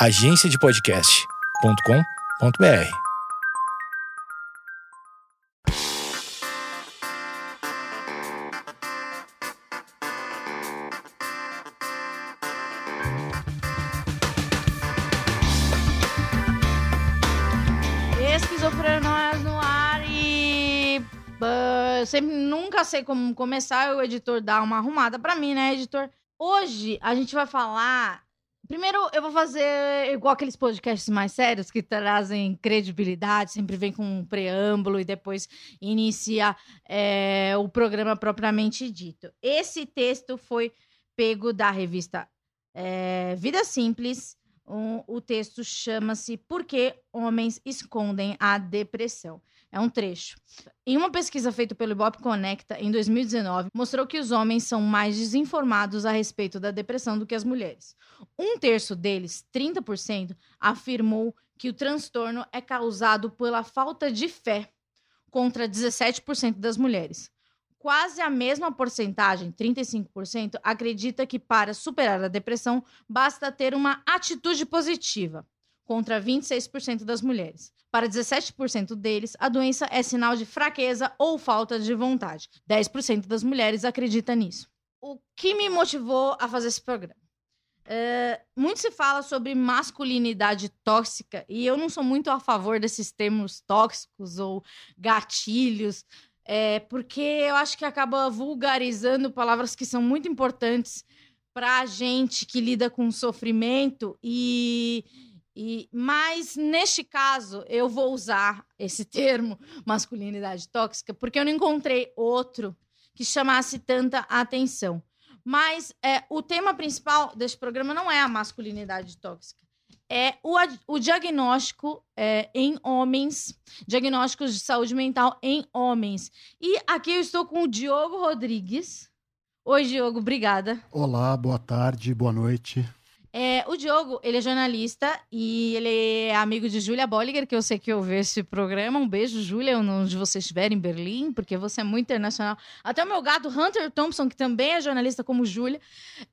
agenciadepodcast.com.br. Esquizofrenóias no ar e. ah, sempre nunca sei como começar. O editor dá uma arrumada pra mim, né, editor? Hoje a gente vai falar. Primeiro, eu vou fazer igual aqueles podcasts mais sérios que trazem credibilidade, sempre vem com um preâmbulo e depois inicia é, o programa propriamente dito. Esse texto foi pego da revista é, Vida Simples. Um- o texto chama-se Por que Homens Escondem a Depressão? É um trecho. Em uma pesquisa feita pelo Ibope Conecta em 2019, mostrou que os homens são mais desinformados a respeito da depressão do que as mulheres. Um terço deles, 30%, afirmou que o transtorno é causado pela falta de fé, contra 17% das mulheres. Quase a mesma porcentagem, 35%, acredita que para superar a depressão basta ter uma atitude positiva, contra 26% das mulheres. Para 17% deles, a doença é sinal de fraqueza ou falta de vontade. 10% das mulheres acredita nisso. O que me motivou a fazer esse programa? É, muito se fala sobre masculinidade tóxica e eu não sou muito a favor desses termos tóxicos ou gatilhos, é, porque eu acho que acaba vulgarizando palavras que são muito importantes para a gente que lida com sofrimento e, e mas neste caso eu vou usar esse termo masculinidade tóxica porque eu não encontrei outro que chamasse tanta atenção. Mas é, o tema principal desse programa não é a masculinidade tóxica. É o, o diagnóstico é, em homens, diagnósticos de saúde mental em homens. E aqui eu estou com o Diogo Rodrigues. Oi, Diogo, obrigada. Olá, boa tarde, boa noite. É, o Diogo, ele é jornalista e ele é amigo de Júlia Bolliger, que eu sei que ouve esse programa. Um beijo, Júlia, onde você estiver em Berlim, porque você é muito internacional. Até o meu gato, Hunter Thompson, que também é jornalista como Júlia,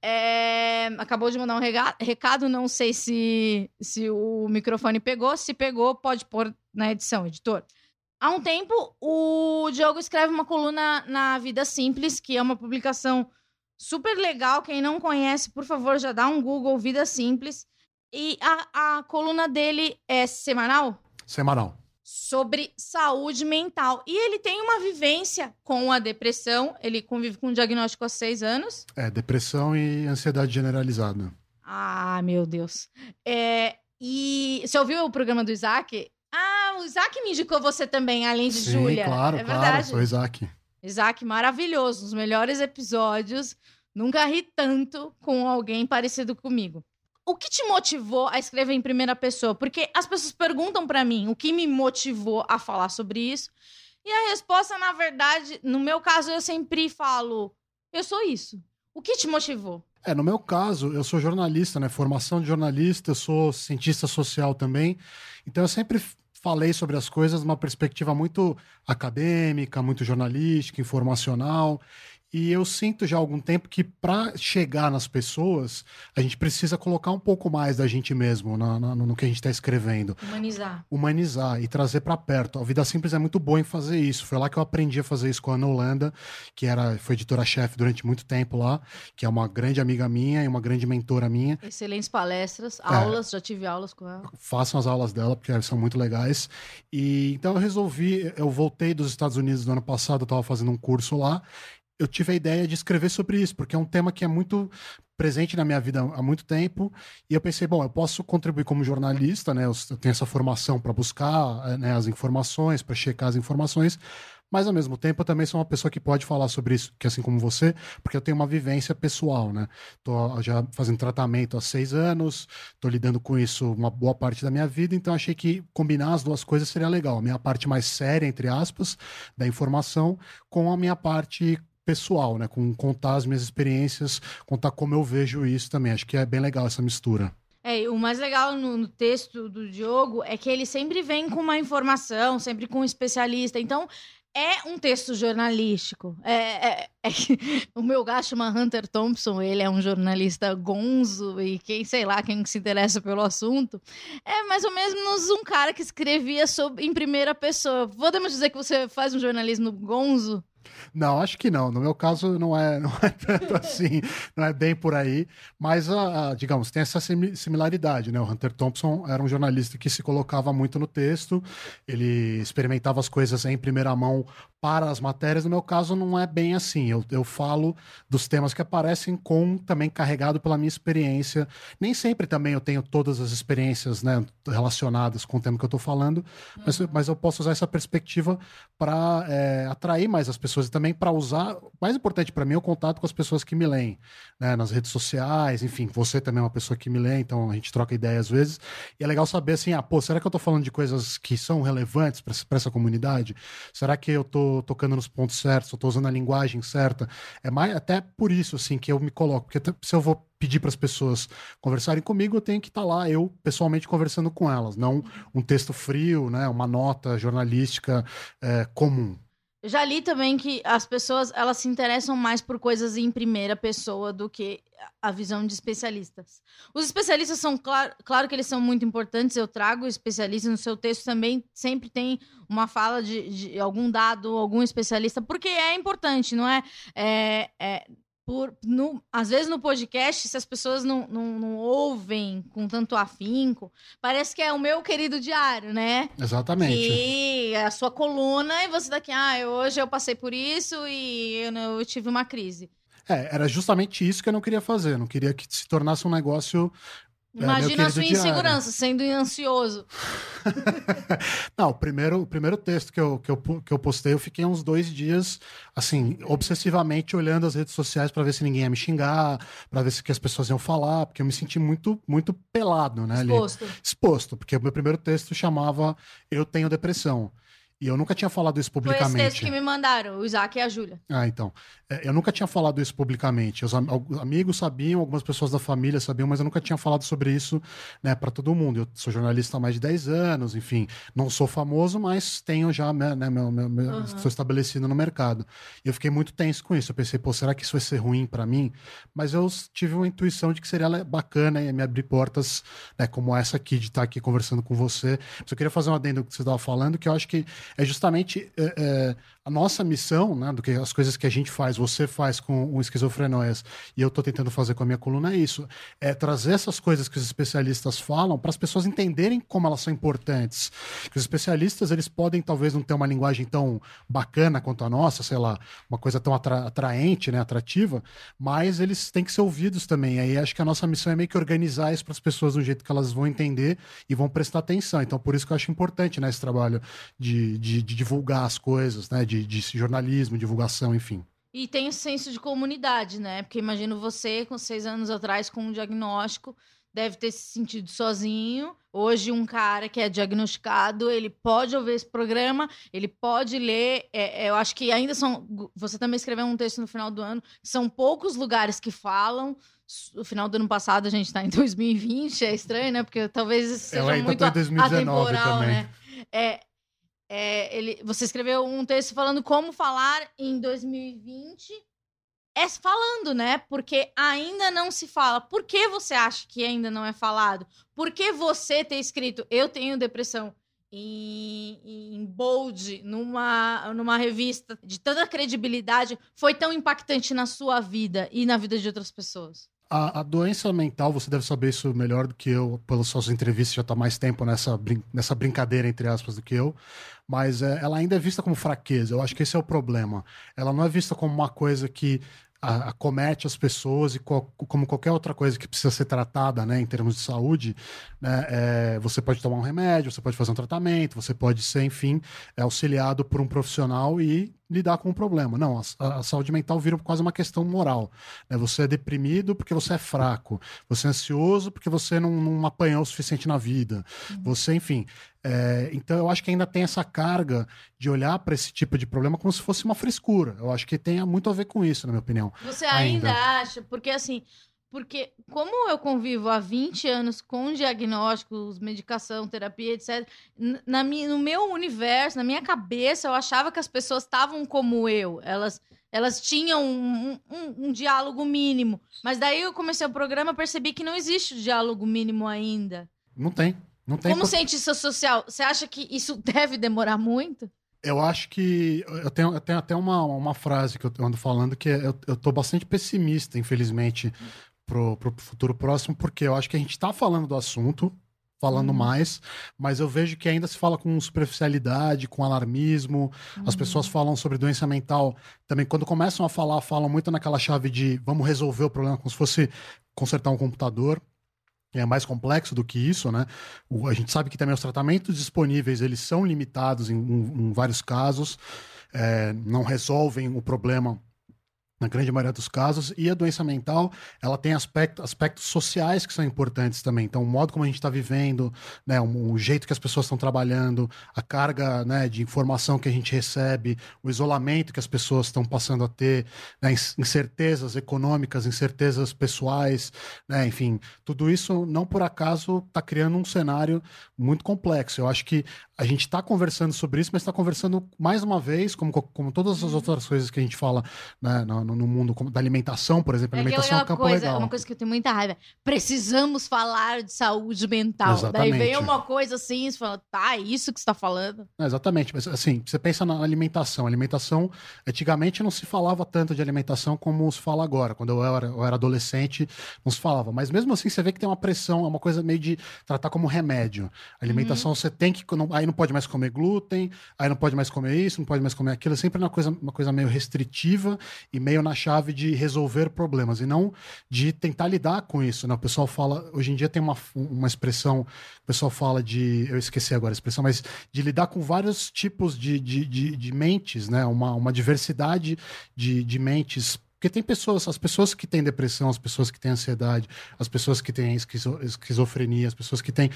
é, acabou de mandar um recado. Não sei se, se o microfone pegou. Se pegou, pode pôr na edição, editor. Há um tempo, o Diogo escreve uma coluna na Vida Simples, que é uma publicação super legal. Quem não conhece, por favor, já dá um Google Vida Simples. E a, a coluna dele é semanal Semanal. sobre saúde mental. E ele tem uma vivência com a depressão. Ele convive com um diagnóstico há seis anos. É, depressão e ansiedade generalizada. Ah, meu Deus. É, e você ouviu o programa do Isaac? Ah, o Isaac me indicou você também, além de Sim, Júlia. claro, é claro, verdade. sou Isaac. Isaac, maravilhoso. Os melhores episódios. Nunca ri tanto com alguém parecido comigo. O que te motivou a escrever em primeira pessoa? Porque as pessoas perguntam pra mim o que me motivou a falar sobre isso. E a resposta, na verdade, no meu caso, eu sempre falo: eu sou isso. O que te motivou? É, no meu caso, eu sou jornalista, né? Formação de jornalista, eu sou cientista social também. Então eu sempre falei sobre as coisas numa perspectiva muito acadêmica, muito jornalística, informacional. E eu sinto já há algum tempo que para chegar nas pessoas, a gente precisa colocar um pouco mais da gente mesmo na- na- no que a gente está escrevendo. Humanizar. humanizar e trazer para perto. A Vida Simples é muito boa em fazer isso. Foi lá que eu aprendi a fazer isso com a Ana Holanda, que era, foi editora-chefe durante muito tempo lá, que é uma grande amiga minha e uma grande mentora minha. Excelentes palestras, aulas, já tive aulas com ela. Façam as aulas dela, porque elas são muito legais. E então eu resolvi, eu voltei dos Estados Unidos no ano passado, eu estava fazendo um curso lá. Eu tive a ideia de escrever sobre isso, porque é um tema que é muito presente na minha vida há muito tempo. E eu pensei, bom, eu posso contribuir como jornalista, né? Eu tenho essa formação para buscar né, as informações, para checar as informações. Mas ao mesmo tempo eu também sou uma pessoa que pode falar sobre isso, que assim como você, porque eu tenho uma vivência pessoal, né? Tô já fazendo tratamento há seis anos, tô lidando com isso uma boa parte da minha vida, então achei que combinar as duas coisas seria legal. A minha parte mais séria, entre aspas, da informação, com a minha parte pessoal, né? Com contar as minhas experiências, contar como eu vejo isso também. Acho que é bem legal essa mistura. É, o mais legal no, no texto do Diogo é que ele sempre vem com uma informação, sempre com um especialista. Então, é um texto jornalístico. É, é, é o meu chama Hunter Thompson, ele é um jornalista gonzo e quem, sei lá, quem se interessa pelo assunto, é mais ou menos um cara que escrevia sobre, em primeira pessoa. Podemos dizer que você faz um jornalismo gonzo? Não, acho que não. No meu caso, não é, não é tanto assim, não é bem por aí. Mas, a, a, digamos, tem essa similaridade, né? O Hunter Thompson era um jornalista que se colocava muito no texto, ele experimentava as coisas em primeira mão para as matérias. No meu caso, não é bem assim. Eu, eu falo dos temas que aparecem com também carregado pela minha experiência. Nem sempre também eu tenho todas as experiências né, relacionadas com o tema que eu estou falando, uhum. mas, mas eu posso usar essa perspectiva para é, atrair mais as pessoas e também para usar. Mais importante para mim é o contato com as pessoas que me leem, né, nas redes sociais, enfim. Você também é uma pessoa que me lê, então a gente troca ideia às vezes. E é legal saber assim: ah, pô, será que eu estou falando de coisas que são relevantes para essa comunidade? Será que eu estou tocando nos pontos certos, eu tô usando a linguagem certa. É mais até por isso assim que eu me coloco, porque se eu vou pedir para as pessoas conversarem comigo, eu tenho que estar tá lá eu pessoalmente conversando com elas, não um texto frio, né, uma nota jornalística é, comum. Já li também que as pessoas elas se interessam mais por coisas em primeira pessoa do que a visão de especialistas. Os especialistas são, claro, claro que eles são muito importantes, eu trago especialistas no seu texto também, sempre tem uma fala de, de algum dado, algum especialista, porque é importante, não é? é, é por, no, às vezes no podcast, se as pessoas não, não, não, ouvem com tanto afinco, parece que é o meu querido diário, né? Exatamente. E é a sua coluna, e você daqui, ah, hoje eu passei por isso e eu, eu tive uma crise. É, era justamente isso que eu não queria fazer. Eu não queria que se tornasse um negócio Imagina a sua insegurança, sendo ansioso. Não, o primeiro, o primeiro texto que eu, que, eu, que eu postei, eu fiquei uns dois dias, assim, obsessivamente olhando as redes sociais para ver se ninguém ia me xingar, para ver se que as pessoas iam falar, porque eu me senti muito, muito pelado, né? Exposto. Ali. Exposto, porque o meu primeiro texto chamava Eu Tenho Depressão. E eu nunca tinha falado isso publicamente. Foi esse que me mandaram, o Isaac e a Júlia. Ah, então. É, eu nunca tinha falado isso publicamente. Os amigos sabiam, algumas pessoas da família sabiam, mas eu nunca tinha falado sobre isso né, para todo mundo. Eu sou jornalista há mais de 10 anos, enfim. Não sou famoso, mas tenho já, né, né meu, meu, meu uhum. estou estabelecido no mercado. E eu fiquei muito tenso com isso. Eu pensei, pô, será que isso vai ser ruim para mim? Mas eu tive uma intuição de que seria bacana e me abrir portas né, como essa aqui, de estar aqui conversando com você. Mas eu queria fazer um adendo que você estava falando, que eu acho que é justamente é, é, a nossa missão, né, do que as coisas que a gente faz, você faz com o esquizofrenóias e eu estou tentando fazer com a minha coluna é isso, é trazer essas coisas que os especialistas falam para as pessoas entenderem como elas são importantes. Que os especialistas eles podem talvez não ter uma linguagem tão bacana quanto a nossa, sei lá, uma coisa tão atra atraente, né, atrativa, mas eles têm que ser ouvidos também. Aí acho que a nossa missão é meio que organizar isso para as pessoas do jeito que elas vão entender e vão prestar atenção. Então por isso que eu acho importante né, esse trabalho de, de, de divulgar as coisas, né, de, de jornalismo, divulgação, enfim. E tem o senso de comunidade, né? Porque imagino você, com seis anos atrás, com um diagnóstico, deve ter se sentido sozinho. Hoje, um cara que é diagnosticado, ele pode ouvir esse programa, ele pode ler. É, é eu acho que ainda são. Você também escreveu um texto no final do ano. São poucos lugares que falam. No final do ano passado, a gente está em 2020, é estranho, né? Porque talvez isso seja muito atemporal, também. né? É, é, ele, você escreveu um texto falando como falar em 2020. É falando, né? Porque ainda não se fala. Por que você acha que ainda não é falado? Por que você ter escrito Eu tenho depressão em, em bold, numa, numa revista de tanta credibilidade, foi tão impactante na sua vida e na vida de outras pessoas? A, a, doença mental, você deve saber isso melhor do que eu, pelas suas entrevistas, já está mais tempo nessa, brin nessa brincadeira, entre aspas, do que eu. Mas é, ela ainda é vista como fraqueza. Eu acho que esse é o problema. Ela não é vista como uma coisa que acomete as pessoas e co como qualquer outra coisa que precisa ser tratada, né, em termos de saúde, né, é, você pode tomar um remédio, você pode fazer um tratamento, você pode ser, enfim, é, auxiliado por um profissional e lidar com o problema. Não, a, a, saúde mental vira quase uma questão moral. Né? Você é deprimido porque você é fraco, você é ansioso porque você não, não apanhou o suficiente na vida. Uhum. Você, enfim. É, então eu acho que ainda tem essa carga de olhar para esse tipo de problema como se fosse uma frescura. Eu acho que tem muito a ver com isso, na minha opinião. Você ainda, ainda. acha? Porque assim Porque, como eu convivo há 20 anos com diagnósticos, medicação, terapia, etc., na no meu universo, na minha cabeça, eu achava que as pessoas estavam como eu. Elas, elas tinham um, um- um diálogo mínimo. Mas daí eu comecei o programa e percebi que não existe o diálogo mínimo ainda. Não tem. Não tem Como por- cientista social, você acha que isso deve demorar muito? Eu acho que. Eu tenho, eu tenho até uma, uma frase que eu ando falando que é, eu, eu tô bastante pessimista, infelizmente, pro, pro futuro próximo, porque eu acho que a gente tá falando do assunto, falando Uhum. mais, mas eu vejo que ainda se fala com superficialidade, com alarmismo. As Uhum. pessoas falam sobre doença mental também. Quando começam a falar, falam muito naquela chave de vamos resolver o problema como se fosse consertar um computador. É mais complexo do que isso, né? O- a gente sabe que também os tratamentos disponíveis eles são limitados em, em- em vários casos, é, não resolvem o problema na grande maioria dos casos, e a doença mental, ela tem aspecto, aspectos sociais que são importantes também. Então, o modo como a gente está vivendo, né, o, o jeito que as pessoas estão trabalhando, a carga né, de informação que a gente recebe, o isolamento que as pessoas estão passando a ter, né, incertezas econômicas, incertezas pessoais, né, enfim, tudo isso não por acaso está criando um cenário muito complexo. Eu acho que a gente está conversando sobre isso, mas está conversando mais uma vez, como, como todas as outras coisas que a gente fala né, no, no mundo como da alimentação, por exemplo. A É alimentação é um aquela campo coisa, legal. uma coisa que eu tenho muita raiva. Precisamos falar de saúde mental. Exatamente. Daí vem uma coisa assim, você fala, tá, é isso que você tá falando? É, exatamente, mas assim, você pensa na alimentação. Alimentação, antigamente não se falava tanto de alimentação como se fala agora. Quando eu era, eu era adolescente, não se falava. Mas mesmo assim, você vê que tem uma pressão, é uma coisa meio de tratar como remédio. A alimentação você tem que. não- aí não pode mais comer glúten, aí não pode mais comer isso, não pode mais comer aquilo. É sempre uma coisa, uma coisa meio restritiva e meio na chave de resolver problemas, e não de tentar lidar com isso. Né? O pessoal fala, hoje em dia tem uma, uma expressão, o pessoal fala de. Eu esqueci agora a expressão, mas de lidar com vários tipos de, de, de, de mentes, né? Uma, uma diversidade de, de mentes. Porque tem pessoas, as pessoas que têm depressão, as pessoas que têm ansiedade, as pessoas que têm esquizo- esquizofrenia, as pessoas que têm.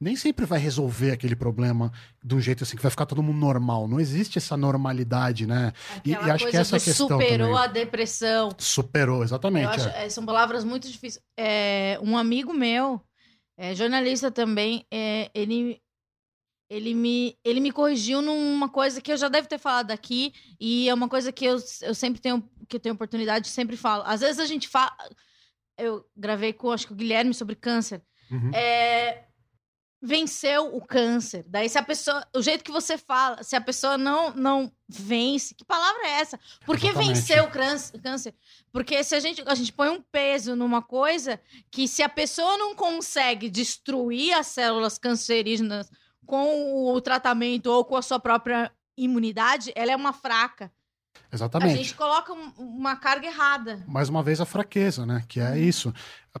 Nem sempre vai resolver aquele problema de um jeito assim que vai ficar todo mundo normal. Não existe essa normalidade, né? E- Aquela e acho que essa é a questão superou também. a depressão. Superou, exatamente. acho- é. é, são palavras muito difíceis. É, um amigo meu, é, jornalista também, é, ele, ele, me, ele me corrigiu numa coisa que eu já devo ter falado aqui, e é uma coisa que eu, eu sempre tenho, que eu tenho oportunidade, sempre falo. Às vezes a gente fala. Eu gravei com, acho que o Guilherme sobre câncer. Uhum. É, venceu o câncer. Daí, se a pessoa. O jeito que você fala, se a pessoa não, não vence, que palavra é essa? Por que venceu o crânce- câncer? Porque se a gente, a gente põe um peso numa coisa que se a pessoa não consegue destruir as células cancerígenas com o tratamento ou com a sua própria imunidade, ela é uma fraca. A Exatamente. gente coloca um- uma carga errada. mais uma vez a fraqueza, né? Que Uhum. é isso.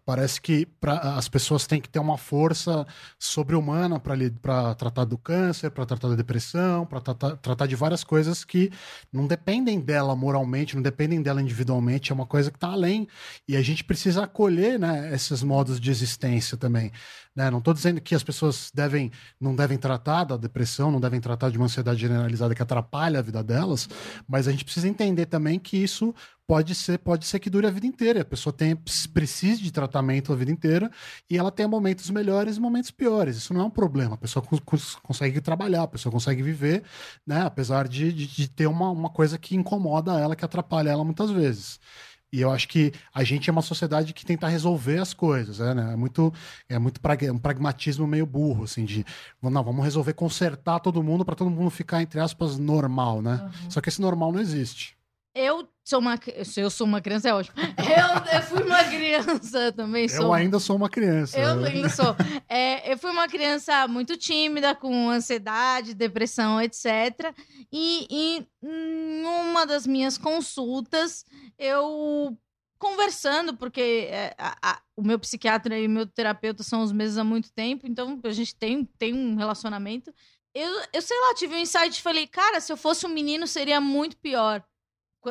Parece que pra, as pessoas têm que ter uma força sobre-humana para tratar do câncer, para tratar da depressão, para tratar, tratar de várias coisas que não dependem dela moralmente, não dependem dela individualmente, é uma coisa que está além. E a gente precisa acolher né, esses modos de existência também. Né? Não estou dizendo que as pessoas devem, não devem tratar da depressão, não devem tratar de uma ansiedade generalizada que atrapalha a vida delas, mas a gente precisa entender também que isso pode ser, pode ser que dure a vida inteira. A pessoa tem, precise de tratamento a vida inteira e ela tem momentos melhores e momentos piores. Isso não é um problema. A pessoa cons- cons- consegue trabalhar, a pessoa consegue viver, né? Apesar de, de, de ter uma, uma coisa que incomoda ela, que atrapalha ela muitas vezes. E eu acho que a gente é uma sociedade que tenta resolver as coisas, é, né? É muito, é muito prag- um pragmatismo meio burro, assim, de não, vamos resolver consertar todo mundo para todo mundo ficar, entre aspas, normal, né? Só que esse normal não existe. Eu sou uma. Se eu sou uma criança, é ótimo. Eu, eu fui uma criança também. Sou Eu ainda sou uma criança. Eu ainda sou. É, eu fui uma criança muito tímida, com ansiedade, depressão, etc. E, e em uma das minhas consultas, eu conversando, porque é, a- a- o meu psiquiatra e o meu terapeuta são os mesmos há muito tempo, então a gente tem, tem um relacionamento. Eu, eu sei lá, tive um insight e falei, cara, se eu fosse um menino seria muito pior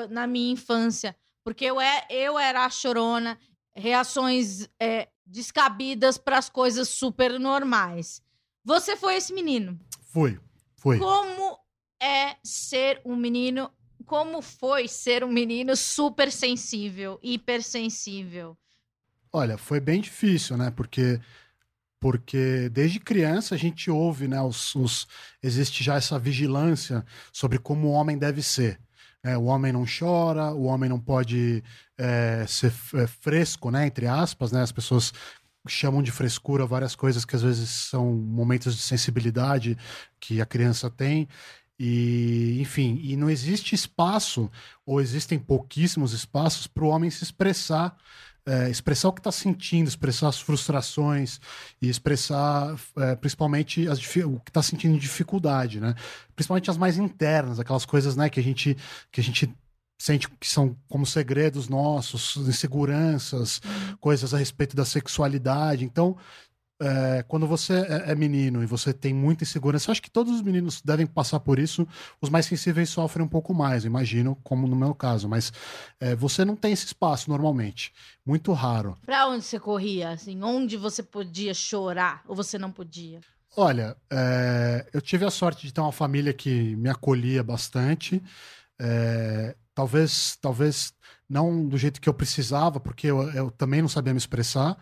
na minha infância. Porque eu, é, eu era a chorona, reações é, descabidas para as coisas super normais. Você foi esse menino. Fui, fui. Como é ser um menino? Como foi ser um menino super sensível, hipersensível? Olha, foi bem difícil, né? Porque porque desde criança a gente ouve, né? Os, os, existe já essa vigilância sobre como o homem deve ser. É, o homem não chora, o homem não pode é, ser é, fresco, né? Entre aspas, né? As pessoas chamam de frescura várias coisas que às vezes são momentos de sensibilidade que a criança tem. E, enfim, e não existe espaço, ou existem pouquíssimos espaços para o homem se expressar, é, expressar o que está sentindo, expressar as frustrações e expressar é, principalmente as, o que está sentindo de dificuldade, né? Principalmente as mais internas, aquelas coisas né, que, a gente, que a gente sente que são como segredos nossos, inseguranças, uhum. coisas a respeito da sexualidade. Então, é, quando você é, é, menino e você tem muita insegurança, eu acho que todos os meninos devem passar por isso. Os mais sensíveis sofrem um pouco mais, imagino, como no meu caso. Mas é, você não tem esse espaço normalmente, muito raro. Pra onde você corria? Assim, onde você podia chorar ou você não podia? Olha, é, eu tive a sorte de ter uma família que me acolhia bastante. É, talvez, talvez não do jeito que eu precisava, porque eu, eu também não sabia me expressar,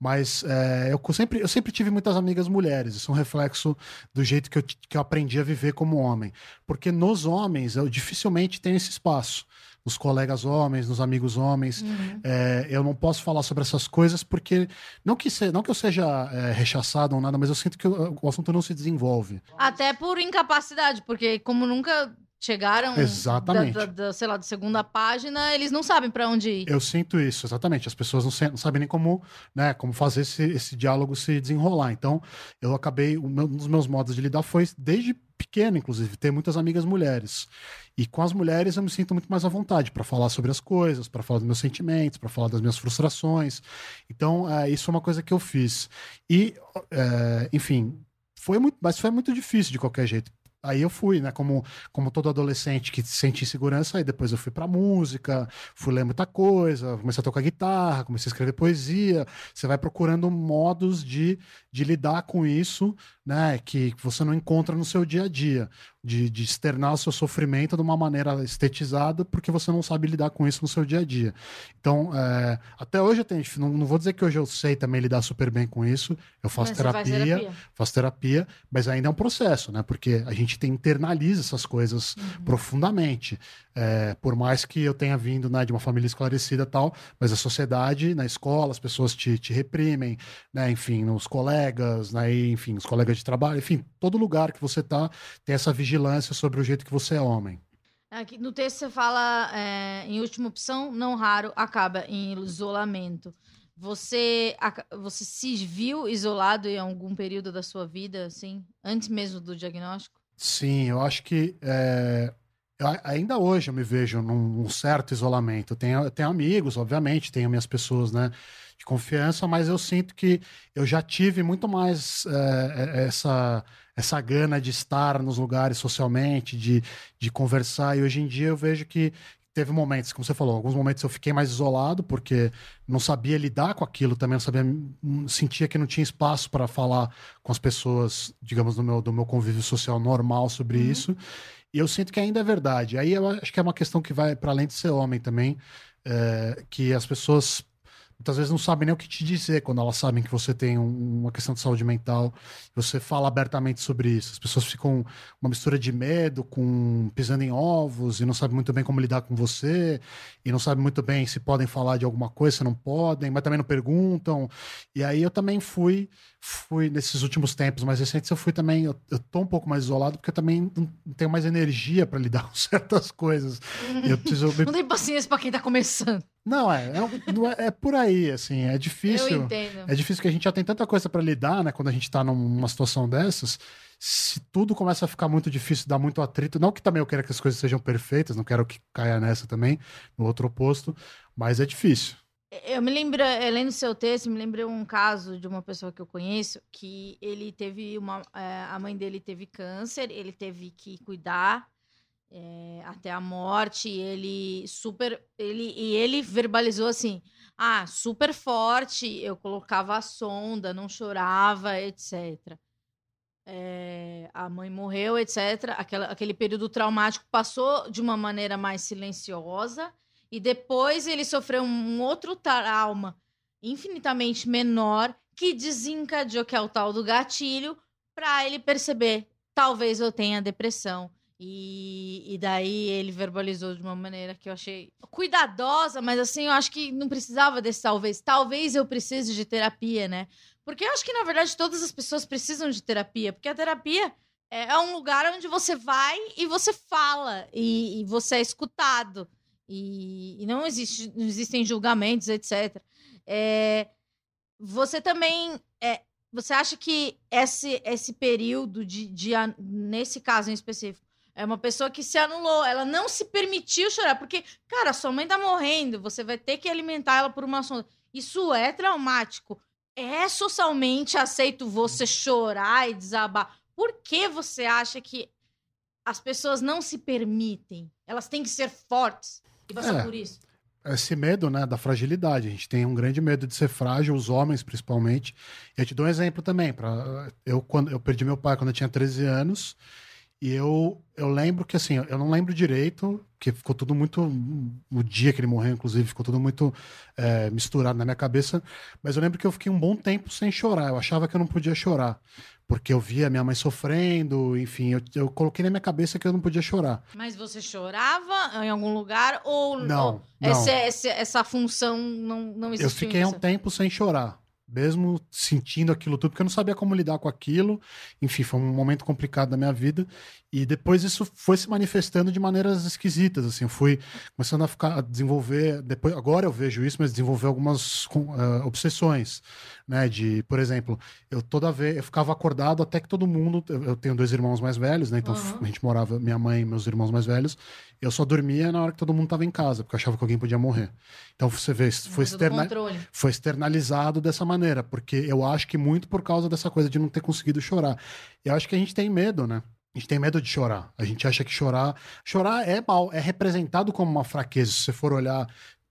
mas é, eu, sempre, eu sempre tive muitas amigas mulheres. Isso é um reflexo do jeito que eu, que eu aprendi a viver como homem. Porque nos homens eu dificilmente tenho esse espaço. Nos colegas homens, nos amigos homens. Uhum. É, eu não posso falar sobre essas coisas porque. Não que, se, não que eu seja é, rechaçado ou nada, mas eu sinto que o, o assunto não se desenvolve. Até por incapacidade, porque como nunca chegaram exatamente. Da, da, da, sei lá, da segunda página, eles não sabem para onde ir. Eu sinto isso, exatamente. As pessoas não, não, sabem nem como, né, como fazer esse, esse diálogo se desenrolar. Então, eu acabei, um dos meus modos de lidar foi desde pequeno, inclusive, ter muitas amigas mulheres. E com as mulheres eu me sinto muito mais à vontade para falar sobre as coisas, para falar dos meus sentimentos, para falar das minhas frustrações. Então, é, isso é uma coisa que eu fiz. E, é, enfim, foi muito, mas foi muito difícil de qualquer jeito. Aí eu fui, né? Como, como todo adolescente que sente insegurança, aí depois eu fui pra música, fui ler muita coisa, comecei a tocar guitarra, comecei a escrever poesia. Você vai procurando modos de, de lidar com isso, né? Que você não encontra no seu dia a dia de, de externar o seu sofrimento de uma maneira estetizada, porque você não sabe lidar com isso no seu dia a dia. Então, é, até hoje eu tenho, não, não, vou dizer que hoje eu sei também lidar super bem com isso, eu faço terapia, terapia, faço terapia, mas ainda é um processo, né? Porque a gente tem, internaliza essas coisas uhum. profundamente. É, por mais que eu tenha vindo né, de uma família esclarecida e tal, mas a sociedade, na escola, as pessoas te, te reprimem, né, enfim, nos colegas, né, enfim, os colegas de trabalho, enfim, todo lugar que você tá tem essa vigilância sobre o jeito que você é homem. Aqui no texto você fala, é, em última opção, não raro, acaba em isolamento. Você, você se viu isolado em algum período da sua vida, assim, antes mesmo do diagnóstico? Sim, eu acho que é, ainda hoje eu me vejo num, certo isolamento. Eu tenho, eu tenho amigos, obviamente, tenho minhas pessoas, né, de confiança, mas eu sinto que eu já tive muito mais é, essa essa gana de estar nos lugares socialmente, de, de conversar. E hoje em dia eu vejo que teve momentos, como você falou, alguns momentos eu fiquei mais isolado porque não sabia lidar com aquilo, também não sabia, sentia que não tinha espaço para falar com as pessoas, digamos, do meu, do meu convívio social normal sobre uhum. isso. E eu sinto que ainda é verdade. Aí eu acho que é uma questão que vai para além de ser homem também, é, que as pessoas muitas vezes não sabem nem o que te dizer quando elas sabem que você tem um, uma questão de saúde mental. Você fala abertamente sobre isso. As pessoas ficam uma mistura de medo, com pisando em ovos e não sabem muito bem como lidar com você e não sabem muito bem se podem falar de alguma coisa, se não podem, mas também não perguntam. E aí eu também fui fui nesses últimos tempos mais recentes, eu fui também, eu, eu tô um pouco mais isolado porque eu também não tenho mais energia para lidar com certas coisas. Eu preciso Não tem paciência para quem tá começando. Não, é, é, é, por aí, assim, é difícil. Eu entendo. É difícil que a gente já tem tanta coisa para lidar, né, quando a gente tá numa situação dessas. Se tudo começa a ficar muito difícil, dá muito atrito, não que também eu quero que as coisas sejam perfeitas, não quero que caia nessa também, no outro oposto, mas é difícil. Eu me lembro, lendo seu texto, me lembrei um caso de uma pessoa que eu conheço que ele teve uma. É, a mãe dele teve câncer, ele teve que cuidar é, até a morte. Ele super. Ele, e ele verbalizou assim: ah, super forte, eu colocava a sonda, não chorava, etc. É, a mãe morreu, etc. Aquela, aquele período traumático passou de uma maneira mais silenciosa e depois ele sofreu um outro trauma infinitamente menor que desencadeou, que é o tal do gatilho, para ele perceber, talvez eu tenha depressão. E, e daí ele verbalizou de uma maneira que eu achei cuidadosa, mas assim, eu acho que não precisava desse talvez. Talvez eu precise de terapia, né? Porque eu acho que, na verdade, todas as pessoas precisam de terapia, porque a terapia é um lugar onde você vai e você fala, e, e você é escutado. E, e, não, existe, não existem julgamentos, etc. É, você também. É, você acha que esse, esse período de, de. Nesse caso em específico, é uma pessoa que se anulou, ela não se permitiu chorar, porque, cara, sua mãe tá morrendo, você vai ter que alimentar ela por uma sonda. Isso é traumático. É socialmente aceito você chorar e desabar. Por que você acha que as pessoas não se permitem? Elas têm que ser fortes e passar é. por isso esse medo, né, da fragilidade. A gente tem um grande medo de ser frágil, os homens principalmente. E eu te dou um exemplo também. Pra, eu, quando, eu perdi meu pai quando eu tinha 13 anos. E eu, eu lembro que, assim, eu não lembro direito, que ficou tudo muito. O dia que ele morreu, inclusive, ficou tudo muito é, misturado na minha cabeça. Mas eu lembro que eu fiquei um bom tempo sem chorar. Eu achava que eu não podia chorar porque eu via minha mãe sofrendo, enfim, eu, eu, coloquei na minha cabeça que eu não podia chorar. Mas você chorava em algum lugar ou não? Não. Essa, essa, essa função não, não existia? Eu fiquei um tempo sem chorar mesmo sentindo aquilo tudo, porque eu não sabia como lidar com aquilo. Enfim, foi um momento complicado da minha vida. E depois isso foi se manifestando de maneiras esquisitas, assim. Eu fui começando a ficar a desenvolver, depois agora eu vejo isso, mas desenvolver algumas uh, obsessões, né, de, por exemplo, eu toda vez eu ficava acordado até que todo mundo, eu, eu tenho dois irmãos mais velhos, né? Então uhum. a gente morava minha mãe e meus irmãos mais velhos. Eu só dormia na hora que todo mundo estava em casa, porque eu achava que alguém podia morrer. Então você vê, foi, externa... foi externalizado dessa maneira, porque eu acho que muito por causa dessa coisa de não ter conseguido chorar. Eu acho que a gente tem medo, né? A gente tem medo de chorar. A gente acha que chorar. Chorar é mal, é representado como uma fraqueza. Se você for olhar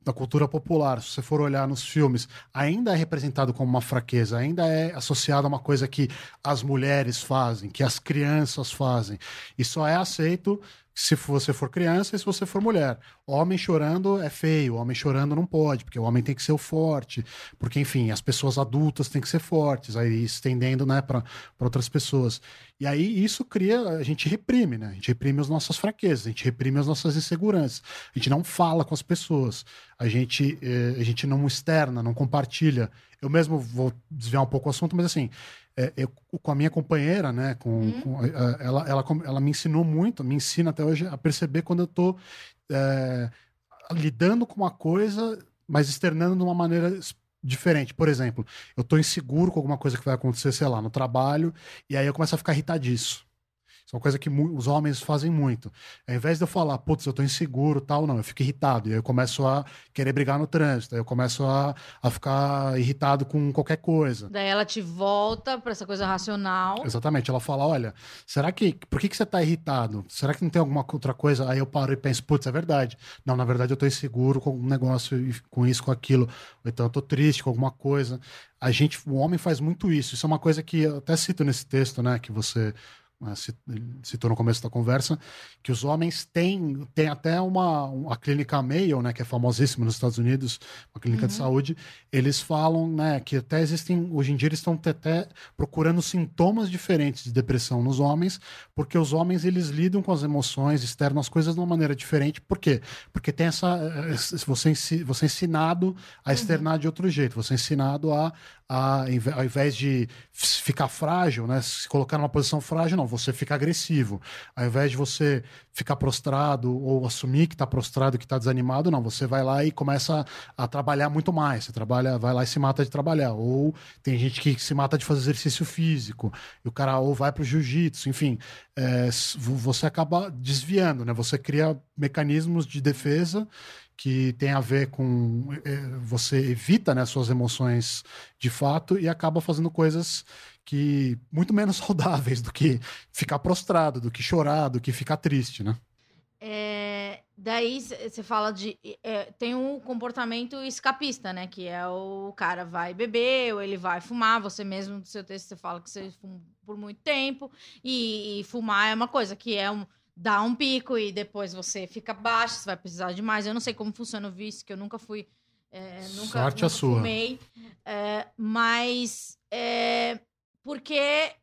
na cultura popular, se você for olhar nos filmes, ainda é representado como uma fraqueza, ainda é associado a uma coisa que as mulheres fazem, que as crianças fazem. E só é aceito se você for criança e se você for mulher. Homem chorando é feio, homem chorando não pode, porque o homem tem que ser o forte, porque, enfim, as pessoas adultas têm que ser fortes, aí estendendo né, para outras pessoas. E aí isso cria, a gente reprime, né? A gente reprime as nossas fraquezas, a gente reprime as nossas inseguranças, a gente não fala com as pessoas, a gente, eh, a gente não externa, não compartilha. Eu mesmo vou desviar um pouco o assunto, mas assim, é, eu, com a minha companheira, né, com, uhum. com ela, ela, ela, me ensinou muito, me ensina até hoje a perceber quando eu estou é, lidando com uma coisa, mas externando de uma maneira diferente. Por exemplo, eu estou inseguro com alguma coisa que vai acontecer, sei lá, no trabalho, e aí eu começo a ficar irritado disso. Isso é uma coisa que os homens fazem muito. Ao invés de eu falar, putz, eu tô inseguro tal, não, eu fico irritado. E aí eu começo a querer brigar no trânsito, aí eu começo a, a ficar irritado com qualquer coisa. Daí ela te volta para essa coisa racional. Exatamente. Ela fala, olha, será que. Por que, que você tá irritado? Será que não tem alguma outra coisa? Aí eu paro e penso, putz, é verdade. Não, na verdade eu tô inseguro com um negócio, com isso, com aquilo. Ou então eu tô triste com alguma coisa. A gente, o homem faz muito isso. Isso é uma coisa que eu até cito nesse texto, né, que você né, citou no começo da conversa, que os homens têm, têm até uma, uma clínica Mayo, né, que é famosíssima nos Estados Unidos, uma clínica uhum. de saúde, eles falam né, que até existem, hoje em dia eles estão até procurando sintomas diferentes de depressão nos homens, porque os homens eles lidam com as emoções, externam as coisas de uma maneira diferente. Por quê? Porque tem essa. Você, você é ensinado a externar uhum. de outro jeito, você é ensinado a, a, ao invés de ficar frágil, né, se colocar numa posição frágil, não, você fica agressivo. Ao invés de você ficar prostrado ou assumir que está prostrado, que está desanimado, não, você vai lá e começa a, a, trabalhar muito mais. Você trabalha, vai lá e se mata de trabalhar. Ou tem gente que se mata de fazer exercício físico, e o cara ou vai para o jiu-jitsu, enfim, é, você acaba desviando, né? Você cria mecanismos de defesa que tem a ver com é, você evita né, suas emoções de fato e acaba fazendo coisas que muito menos saudáveis do que ficar prostrado, do que chorar, do que ficar triste, né? É, daí você fala de é, tem um comportamento escapista, né? Que é o cara vai beber ou ele vai fumar. Você mesmo no seu texto você fala que você fuma por muito tempo e, e fumar é uma coisa que é um dá um pico e depois você fica baixo, você vai precisar de mais. Eu não sei como funciona o vício, que eu nunca fui. É, nunca, Sorte nunca a sua. Fumei. É, mas é, porque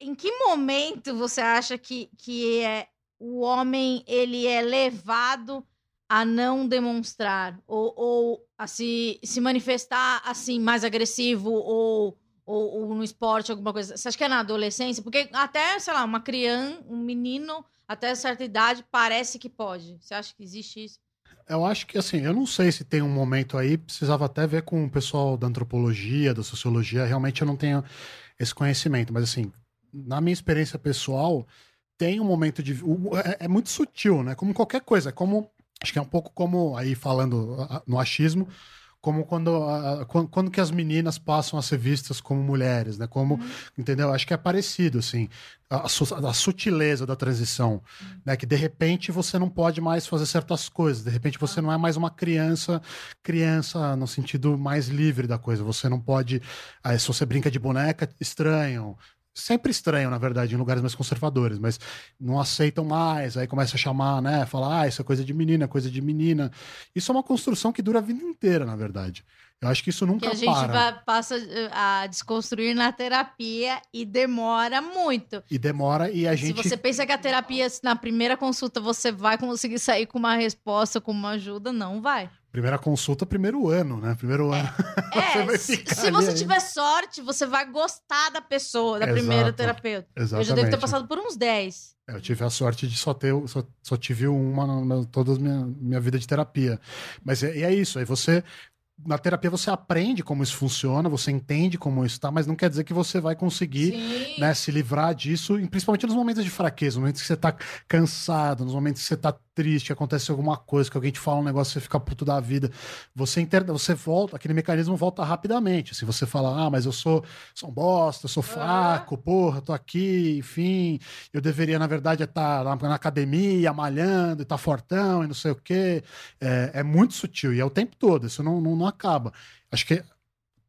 em que momento você acha que, que é, o homem ele é levado a não demonstrar ou, ou a se, se manifestar assim mais agressivo ou, ou, ou, no esporte alguma coisa você acha que é na adolescência porque até sei lá uma criança um menino até certa idade parece que pode você acha que existe isso eu acho que assim, eu não sei se tem um momento aí, precisava até ver com o pessoal da antropologia, da sociologia, realmente eu não tenho esse conhecimento, mas assim, na minha experiência pessoal, tem um momento de. É, é muito sutil, né? Como qualquer coisa, é como Acho que é um pouco como, aí falando no achismo, como quando, quando, quando, que as meninas passam a ser vistas como mulheres, né? Como, uhum. entendeu? Acho que é parecido, assim, a, a, sutileza da transição, uhum. né? Que de repente você não pode mais fazer certas coisas, de repente você não é mais uma criança, criança no sentido mais livre da coisa, você não pode, aí, se você brinca de boneca, estranho, sempre estranho, na verdade, em lugares mais conservadores, mas não aceitam mais, aí começa a chamar, né, falar, ah, isso é coisa de menina, coisa de menina. Isso é uma construção que dura a vida inteira, na verdade. Eu acho que isso nunca para. Que a gente vai, passa eh, a desconstruir na terapia e demora muito. E demora e a gente... Se você pensa que a terapia, na primeira consulta, você vai conseguir sair com uma resposta, com uma ajuda, não vai. Primeira consulta, primeiro ano, né? Primeiro ano. É, é se, você tiver sorte, você vai gostar da pessoa, da Exato, primeira terapeuta. Exatamente. Eu já devo ter passado por uns 10. É, eu tive a sorte de só ter, só, só tive uma na, na, toda a minha, minha vida de terapia. Mas é, é isso, aí você na terapia você aprende como isso funciona, você entende como isso está, mas não quer dizer que você vai conseguir né, se livrar disso, principalmente nos momentos de fraqueza, nos momentos que você está cansado, nos momentos que você está triste, acontece alguma coisa, que alguém te fala um negócio, você fica puto da vida. Você inter... você volta, aquele mecanismo volta rapidamente. Se você fala, ah, mas eu sou, sou um bosta, eu sou fraco, porra, tô aqui, enfim, eu deveria, na verdade, estar na, na academia, malhando, e estar tá fortão e não sei o quê. É, é, muito sutil e é o tempo todo, isso não, não, não acaba. Acho que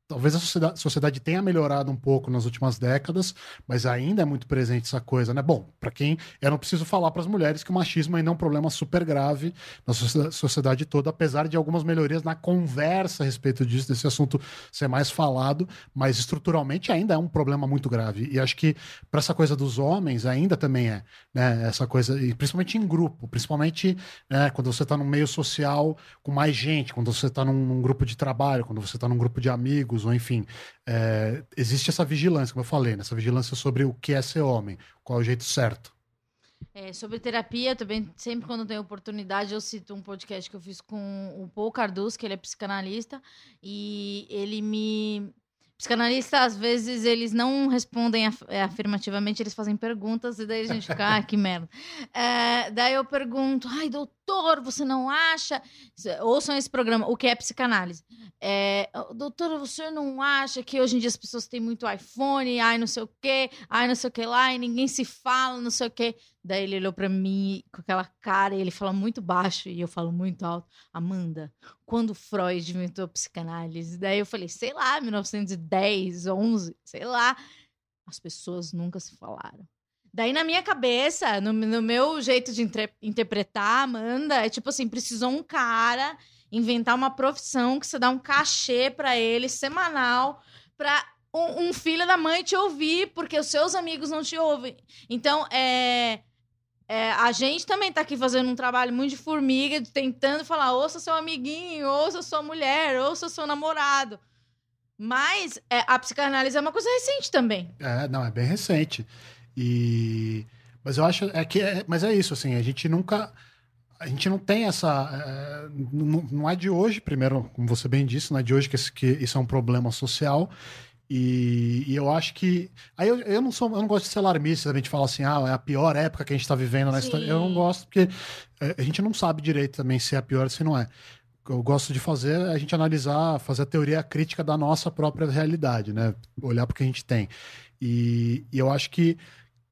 talvez a sociedade, sociedade, tenha melhorado um pouco nas últimas décadas, mas ainda é muito presente essa coisa, né? Bom, para quem eu não preciso falar para as mulheres que o machismo ainda é um problema super grave na sociedade toda, apesar de algumas melhorias na conversa a respeito disso, desse assunto ser mais falado, mas estruturalmente ainda é um problema muito grave. E acho que para essa coisa dos homens ainda também é, né? Essa coisa, e principalmente em grupo, principalmente né, quando você está num meio social com mais gente, quando você está num, num grupo de trabalho, quando você está num grupo de amigos ou enfim, é, existe essa vigilância, como eu falei, né? essa vigilância sobre o que é ser homem, qual é o jeito certo. É, sobre terapia, também, sempre quando tenho oportunidade, eu cito um podcast que eu fiz com o Paul Carduz, que ele é psicanalista, e ele me Psicanalistas, às vezes, eles não respondem af é, afirmativamente, eles fazem perguntas, e daí a gente fica, ah, que merda. É, daí eu pergunto, ai, doutor, você não acha? Ouçam esse programa, o que é psicanálise? É, doutor, você não acha que hoje em dia as pessoas têm muito iPhone, ai, não sei o quê, ai, não sei o que lá, e ninguém se fala, não sei o quê. Daí ele olhou para mim com aquela cara e ele fala muito baixo e eu falo muito alto. Amanda, quando Freud inventou a psicanálise? Daí eu falei, sei lá, 1910, 11, sei lá. As pessoas nunca se falaram. Daí na minha cabeça, no, no meu jeito de interpretar, Amanda, é tipo assim, precisou um cara inventar uma profissão que você dá um cachê para ele semanal para um, um, filho da mãe te ouvir, porque os seus amigos não te ouvem. Então, é, é, a gente também tá aqui fazendo um trabalho muito de formiga, tentando falar, ouça seu amiguinho, ouça sua mulher, ouça seu namorado. Mas é, a psicanálise é uma coisa recente também. É, não, é bem recente. E mas eu acho é que é, mas é isso assim, a gente nunca a gente não tem essa é, não, não, é de hoje, primeiro, como você bem disse, não é de hoje que, esse, que isso é um problema social e, e, eu acho que. Aí eu, eu, não sou, eu não gosto de ser alarmista, a gente fala assim, ah, é a pior época que a gente está vivendo na história. Eu não gosto, porque é, a gente não sabe direito também se é a pior ou se não é. Eu gosto de fazer a gente analisar, fazer a teoria crítica da nossa própria realidade, né? Olhar para o que a gente tem. E, e eu acho que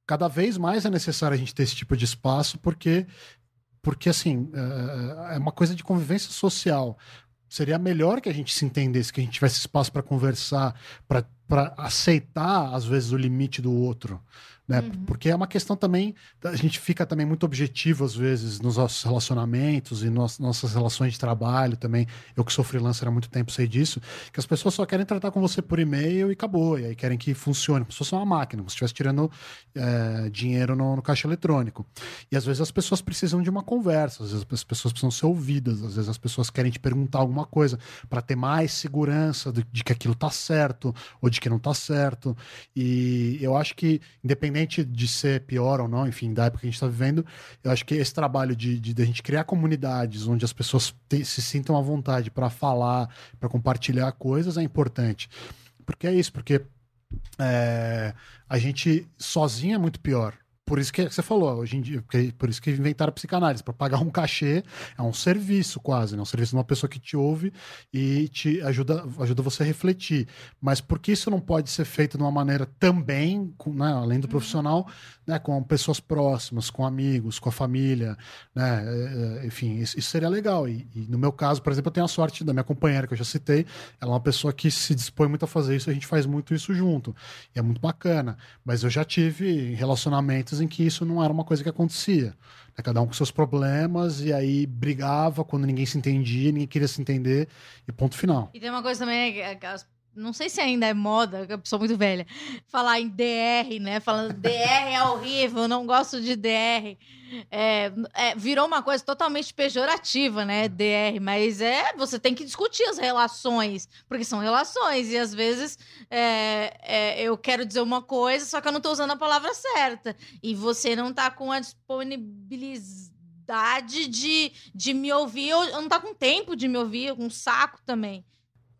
cada vez mais é necessário a gente ter esse tipo de espaço, porque porque assim é, é uma coisa de convivência social seria melhor que a gente se entendesse, que a gente tivesse espaço para conversar, para para aceitar, às vezes, o limite do outro. Né? Uhum. Porque é uma questão também, a gente fica também muito objetivo, às vezes, nos nossos relacionamentos e nos, nossas relações de trabalho também. Eu que sou freelancer há muito tempo sei disso, que as pessoas só querem tratar com você por e-mail e acabou. E aí querem que funcione, como se fosse uma máquina, como se estivesse tirando é, dinheiro no, no caixa eletrônico. E às vezes as pessoas precisam de uma conversa, às vezes as pessoas precisam ser ouvidas, às vezes as pessoas querem te perguntar alguma coisa para ter mais segurança de, de que aquilo tá certo ou de que não tá certo. E eu acho que, independente de ser pior ou não, enfim, da época que a gente está vivendo, eu acho que esse trabalho de, de, de a gente criar comunidades onde as pessoas te- se sintam à vontade para falar, para compartilhar coisas é importante. Porque é isso, porque é, a gente sozinho é muito pior. Por isso que você falou, hoje em dia, por isso que inventaram a psicanálise, para pagar um cachê é um serviço quase, né? um serviço de uma pessoa que te ouve e te ajuda, ajuda você a refletir. Mas por que isso não pode ser feito de uma maneira também, com, né, além do profissional, né, com pessoas próximas, com amigos, com a família, né? é, é, enfim, isso, isso seria legal. E, e no meu caso, por exemplo, eu tenho a sorte da minha companheira que eu já citei, ela é uma pessoa que se dispõe muito a fazer isso, a gente faz muito isso junto. E é muito bacana. Mas eu já tive relacionamentos em que isso não era uma coisa que acontecia. né? Cada um com seus problemas, e aí brigava quando ninguém se entendia, ninguém queria se entender, e ponto final. E tem uma coisa também, que as- não sei se ainda é moda, eu sou muito velha, falar em DR, né? Falando DR é horrível, eu não gosto de DR. É, é, virou uma coisa totalmente pejorativa, né? DR, mas é você tem que discutir as relações, porque são relações, e às vezes é, é, eu quero dizer uma coisa, só que eu não tô usando a palavra certa. E você não tá com a disponibilidade de, de me ouvir, ou não tá com tempo de me ouvir, com saco também.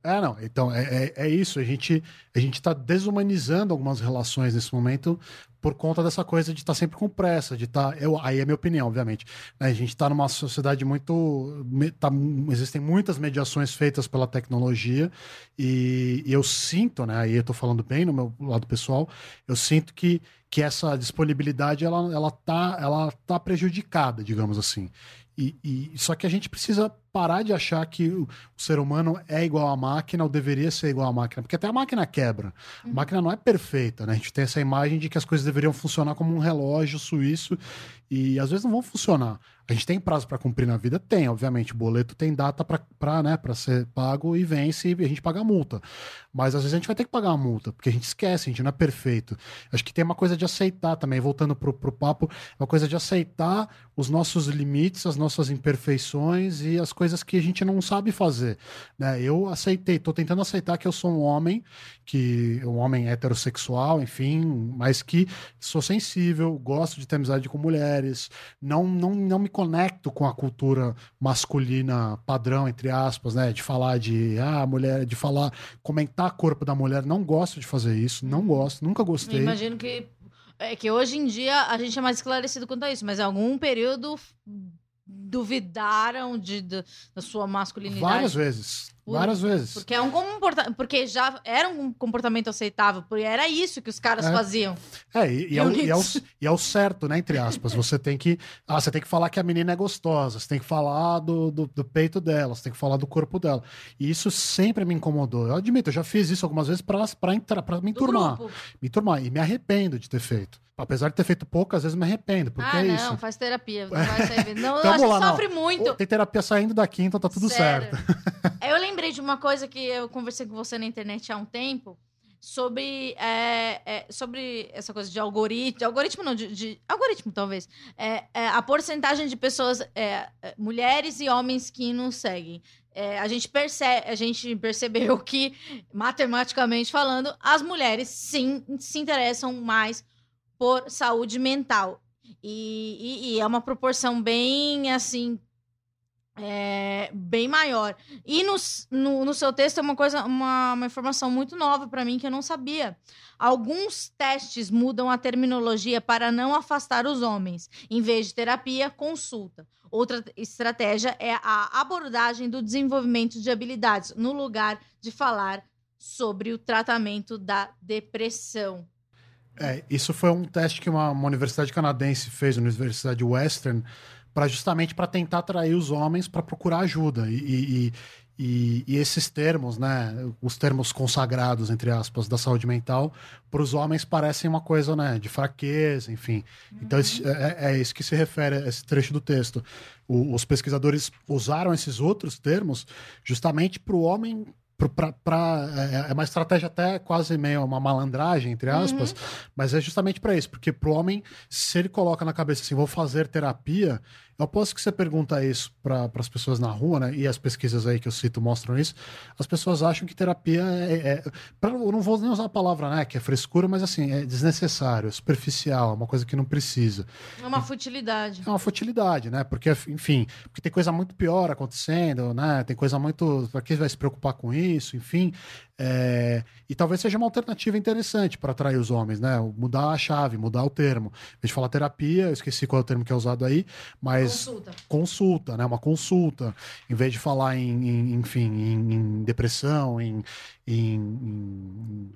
É, não. Então, é, é, é isso. A gente a gente está desumanizando algumas relações nesse momento por conta dessa coisa de estar sempre com pressa, de estar. eu, aí é minha opinião, obviamente. né? A gente está numa sociedade muito. Tá, existem muitas mediações feitas pela tecnologia e, e eu sinto, né? Aí eu estou falando bem no meu lado pessoal, eu sinto que, que essa disponibilidade ela, ela, tá, ela tá prejudicada, digamos assim. E, e- só que a gente precisa parar de achar que o, o ser humano é igual à máquina ou deveria ser igual à máquina, porque até a máquina quebra. A máquina não é perfeita, né? A gente tem essa imagem de que as coisas deveriam funcionar como um relógio suíço e às vezes não vão funcionar. A gente tem prazo para cumprir na vida? Tem, obviamente. O boleto tem data para né, ser pago e vence e a gente paga a multa. Mas às vezes a gente vai ter que pagar a multa, porque a gente esquece, a gente não é perfeito. Acho que tem uma coisa de aceitar também, voltando pro, pro papo, uma coisa de aceitar os nossos limites, as nossas imperfeições e as coisas que a gente não sabe fazer. Né? Eu aceitei, tô tentando aceitar que eu sou um homem, que um homem heterossexual, enfim, mas que sou sensível, gosto de ter amizade com mulheres, não, não, não me conecto com a cultura masculina padrão, entre aspas, né? De falar de ah, mulher, de falar, comentar corpo da mulher. Não gosto de fazer isso, não gosto, nunca Eu gostei. imagino que é que hoje em dia a gente é mais esclarecido quanto a isso, mas em algum período duvidaram de, de- da sua masculinidade. Várias vezes. Por- Várias vezes. Porque é um comporta... porque já era um comportamento aceitável, porque era isso que os caras É. faziam. É, e, e é o, e, é o, e é o certo, né? Entre aspas. Você tem que. Ah, você tem que falar que a menina é gostosa, você tem que falar do, do, do peito dela, você tem que falar do corpo dela. E isso sempre me incomodou. Eu admito, eu já fiz isso algumas vezes pra me turmar. Me turmar. E me arrependo de ter feito. Apesar de ter feito pouco, às vezes me arrependo, porque ah, é não, isso. faz terapia. Não vai sair. Não, eu acho que lá, não. sofre muito. Tem terapia saindo daqui, então tá tudo Sério. certo. Eu lembrei de uma coisa que eu conversei com você na internet há um tempo sobre, é, é, sobre essa coisa de algoritmo. Algoritmo não, de, de- algoritmo talvez. É, é, a porcentagem de pessoas, é, é, mulheres e homens que nos seguem. É, a, gente percebe, a gente percebeu que, matematicamente falando, as mulheres sim se interessam mais por saúde mental. E, e- e é uma proporção bem assim. é, bem maior. E no, no, no seu texto é uma coisa, uma, uma informação muito nova para mim que eu não sabia. Alguns testes mudam a terminologia para não afastar os homens. Em vez de terapia, consulta. Outra estratégia é a abordagem do desenvolvimento de habilidades, no lugar de falar sobre o tratamento da depressão. É, isso foi um teste que uma, uma universidade canadense fez, a Universidade Western, para justamente para tentar atrair os homens para procurar ajuda. E, e- E, e, esses termos, né, os termos consagrados, entre aspas, da saúde mental, para os homens parecem uma coisa né, de fraqueza, enfim. Uhum. Então, é, é, isso que se refere a esse trecho do texto. O, os pesquisadores usaram esses outros termos justamente para o homem Pra, pra, é, é uma estratégia até quase meio uma malandragem, entre aspas, uhum. mas é justamente para isso, porque pro homem, se ele coloca na cabeça assim, vou fazer terapia, eu aposto que você pergunta isso para as pessoas na rua, né? E as pesquisas aí que eu cito mostram isso. As pessoas acham que terapia é. é pra, eu não vou nem usar a palavra, né? Que é frescura, mas assim, é desnecessário, é superficial, é uma coisa que não precisa. É uma futilidade. É uma futilidade, né? Porque, enfim, porque tem coisa muito pior acontecendo, né? Tem coisa muito. Para que vai se preocupar com isso? Enfim. É, e talvez seja uma alternativa interessante para atrair os homens, né? Mudar a chave, mudar o termo. Em vez de falar terapia, eu esqueci qual é o termo que é usado aí, mas consulta, consulta né? Uma consulta. Em vez de falar em, em enfim, em, em depressão, em, em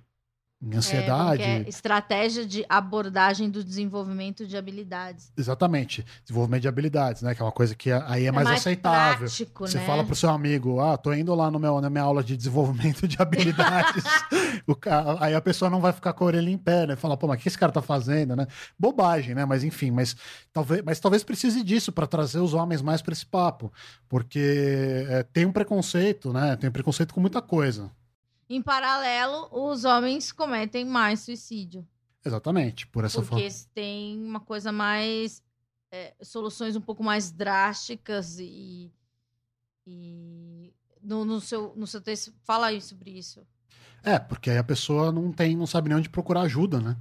em ansiedade. É, é estratégia de abordagem do desenvolvimento de habilidades. Exatamente. Desenvolvimento de habilidades, né? Que é uma coisa que aí é, é mais, mais, aceitável. Prático, Você né? fala pro seu amigo, ah, tô indo lá no meu, na minha aula de desenvolvimento de habilidades. cara, aí a pessoa não vai ficar com a orelha em pé, né? Fala, pô, mas o que esse cara tá fazendo, né? Bobagem, né? Mas enfim, mas talvez, mas talvez precise disso para trazer os homens mais para esse papo. Porque é, tem um preconceito, né? Tem um preconceito com muita coisa. Em paralelo, os homens cometem mais suicídio. Exatamente, por essa porque forma. Porque tem uma coisa mais. É, soluções um pouco mais drásticas e. e no, no, seu, no seu texto, fala aí sobre isso. É, porque aí a pessoa não tem, não sabe nem onde procurar ajuda, né?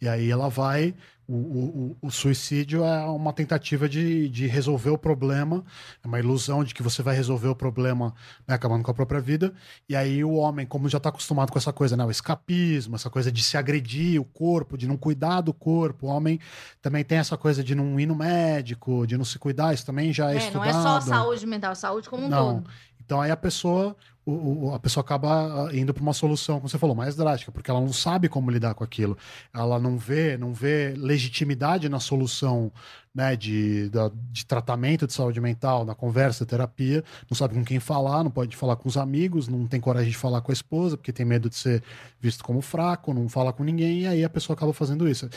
E aí ela vai. O, o, o suicídio é uma tentativa de, de resolver o problema, é uma ilusão de que você vai resolver o problema né, acabando com a própria vida. E aí o homem, como já está acostumado com essa coisa, né, o escapismo, essa coisa de se agredir o corpo, de não cuidar do corpo, o homem também tem essa coisa de não ir no médico, de não se cuidar, isso também já é, é estudado. Não é só saúde mental, saúde como um não. todo. Então aí a pessoa, o, o, a pessoa acaba ah, indo para uma solução, como você falou, mais drástica, porque ela não sabe como lidar com aquilo. Ela não vê, não vê legitimidade na solução né, de, de, de tratamento de saúde mental, na conversa, terapia, não sabe com quem falar, não pode falar com os amigos, não tem coragem de falar com a esposa, porque tem medo de ser visto como fraco, não fala com ninguém, e aí a pessoa acaba fazendo isso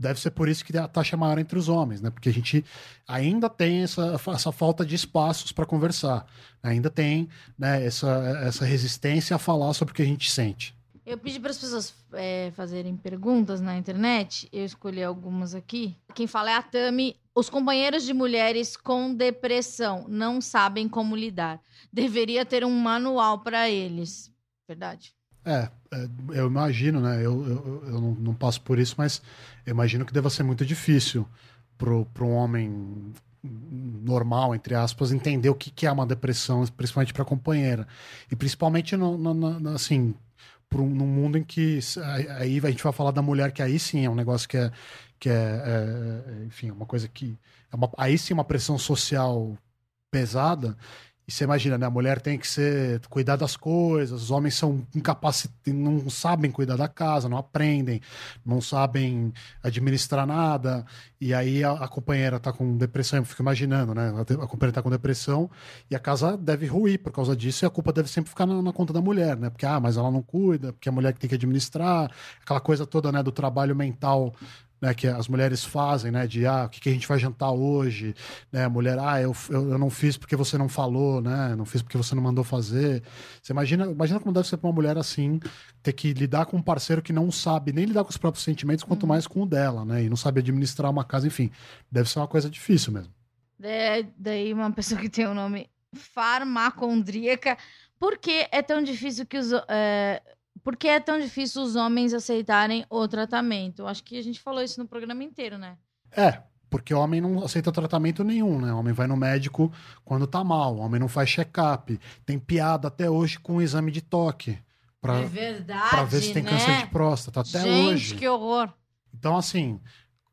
deve ser por isso que a taxa é maior entre os homens, né? Porque a gente ainda tem essa, essa falta de espaços para conversar, ainda tem né, essa, essa resistência a falar sobre o que a gente sente. Eu pedi para as pessoas é, fazerem perguntas na internet, eu escolhi algumas aqui. Quem fala é a Tami. Os companheiros de mulheres com depressão não sabem como lidar. Deveria ter um manual para eles. Verdade. É, é, eu imagino, né? Eu, eu, eu não, não, passo por isso, mas eu imagino que deva ser muito difícil para um homem normal, entre aspas, entender o que, que é uma depressão, principalmente para companheira. E principalmente, no, no, no assim, um, num mundo em que. Aí a gente vai falar da mulher, que aí sim é um negócio que é. Que é, é, é enfim, uma coisa que. É uma, aí sim uma pressão social pesada e você imagina, né? A mulher tem que ser cuidar das coisas, os homens são incapacitados, não sabem cuidar da casa, não aprendem, não sabem administrar nada. E aí a, a companheira tá com depressão, eu fico imaginando, né? A, a companheira tá com depressão e a casa deve ruir por causa disso, e a culpa deve sempre ficar na, na, conta da mulher, né? Porque, ah, mas ela não cuida, porque a mulher que tem que administrar, aquela coisa toda, né, do trabalho mental né, que as mulheres fazem, né, de ah, o que, que a gente vai jantar hoje, né, mulher, ah, eu, eu, eu, não fiz porque você não falou, né, não fiz porque você não mandou fazer. Você imagina, imagina como deve ser para uma mulher assim, ter que lidar com um parceiro que não sabe nem lidar com os próprios sentimentos, quanto uhum. mais com o dela, né, e não sabe administrar uma casa, enfim, deve ser uma coisa difícil mesmo. É, daí uma pessoa que tem o nome farmacondríaca, por que é tão difícil que os... É por que é tão difícil os homens aceitarem o tratamento? Acho que a gente falou isso no programa inteiro, né? É, porque o homem não aceita tratamento nenhum, né? O homem vai no médico quando tá mal, o homem não faz check-up. Tem piada até hoje com o exame de toque. Pra, é verdade. Pra ver se tem né? câncer de próstata. Até Gente, hoje. Gente, que horror. Então, assim,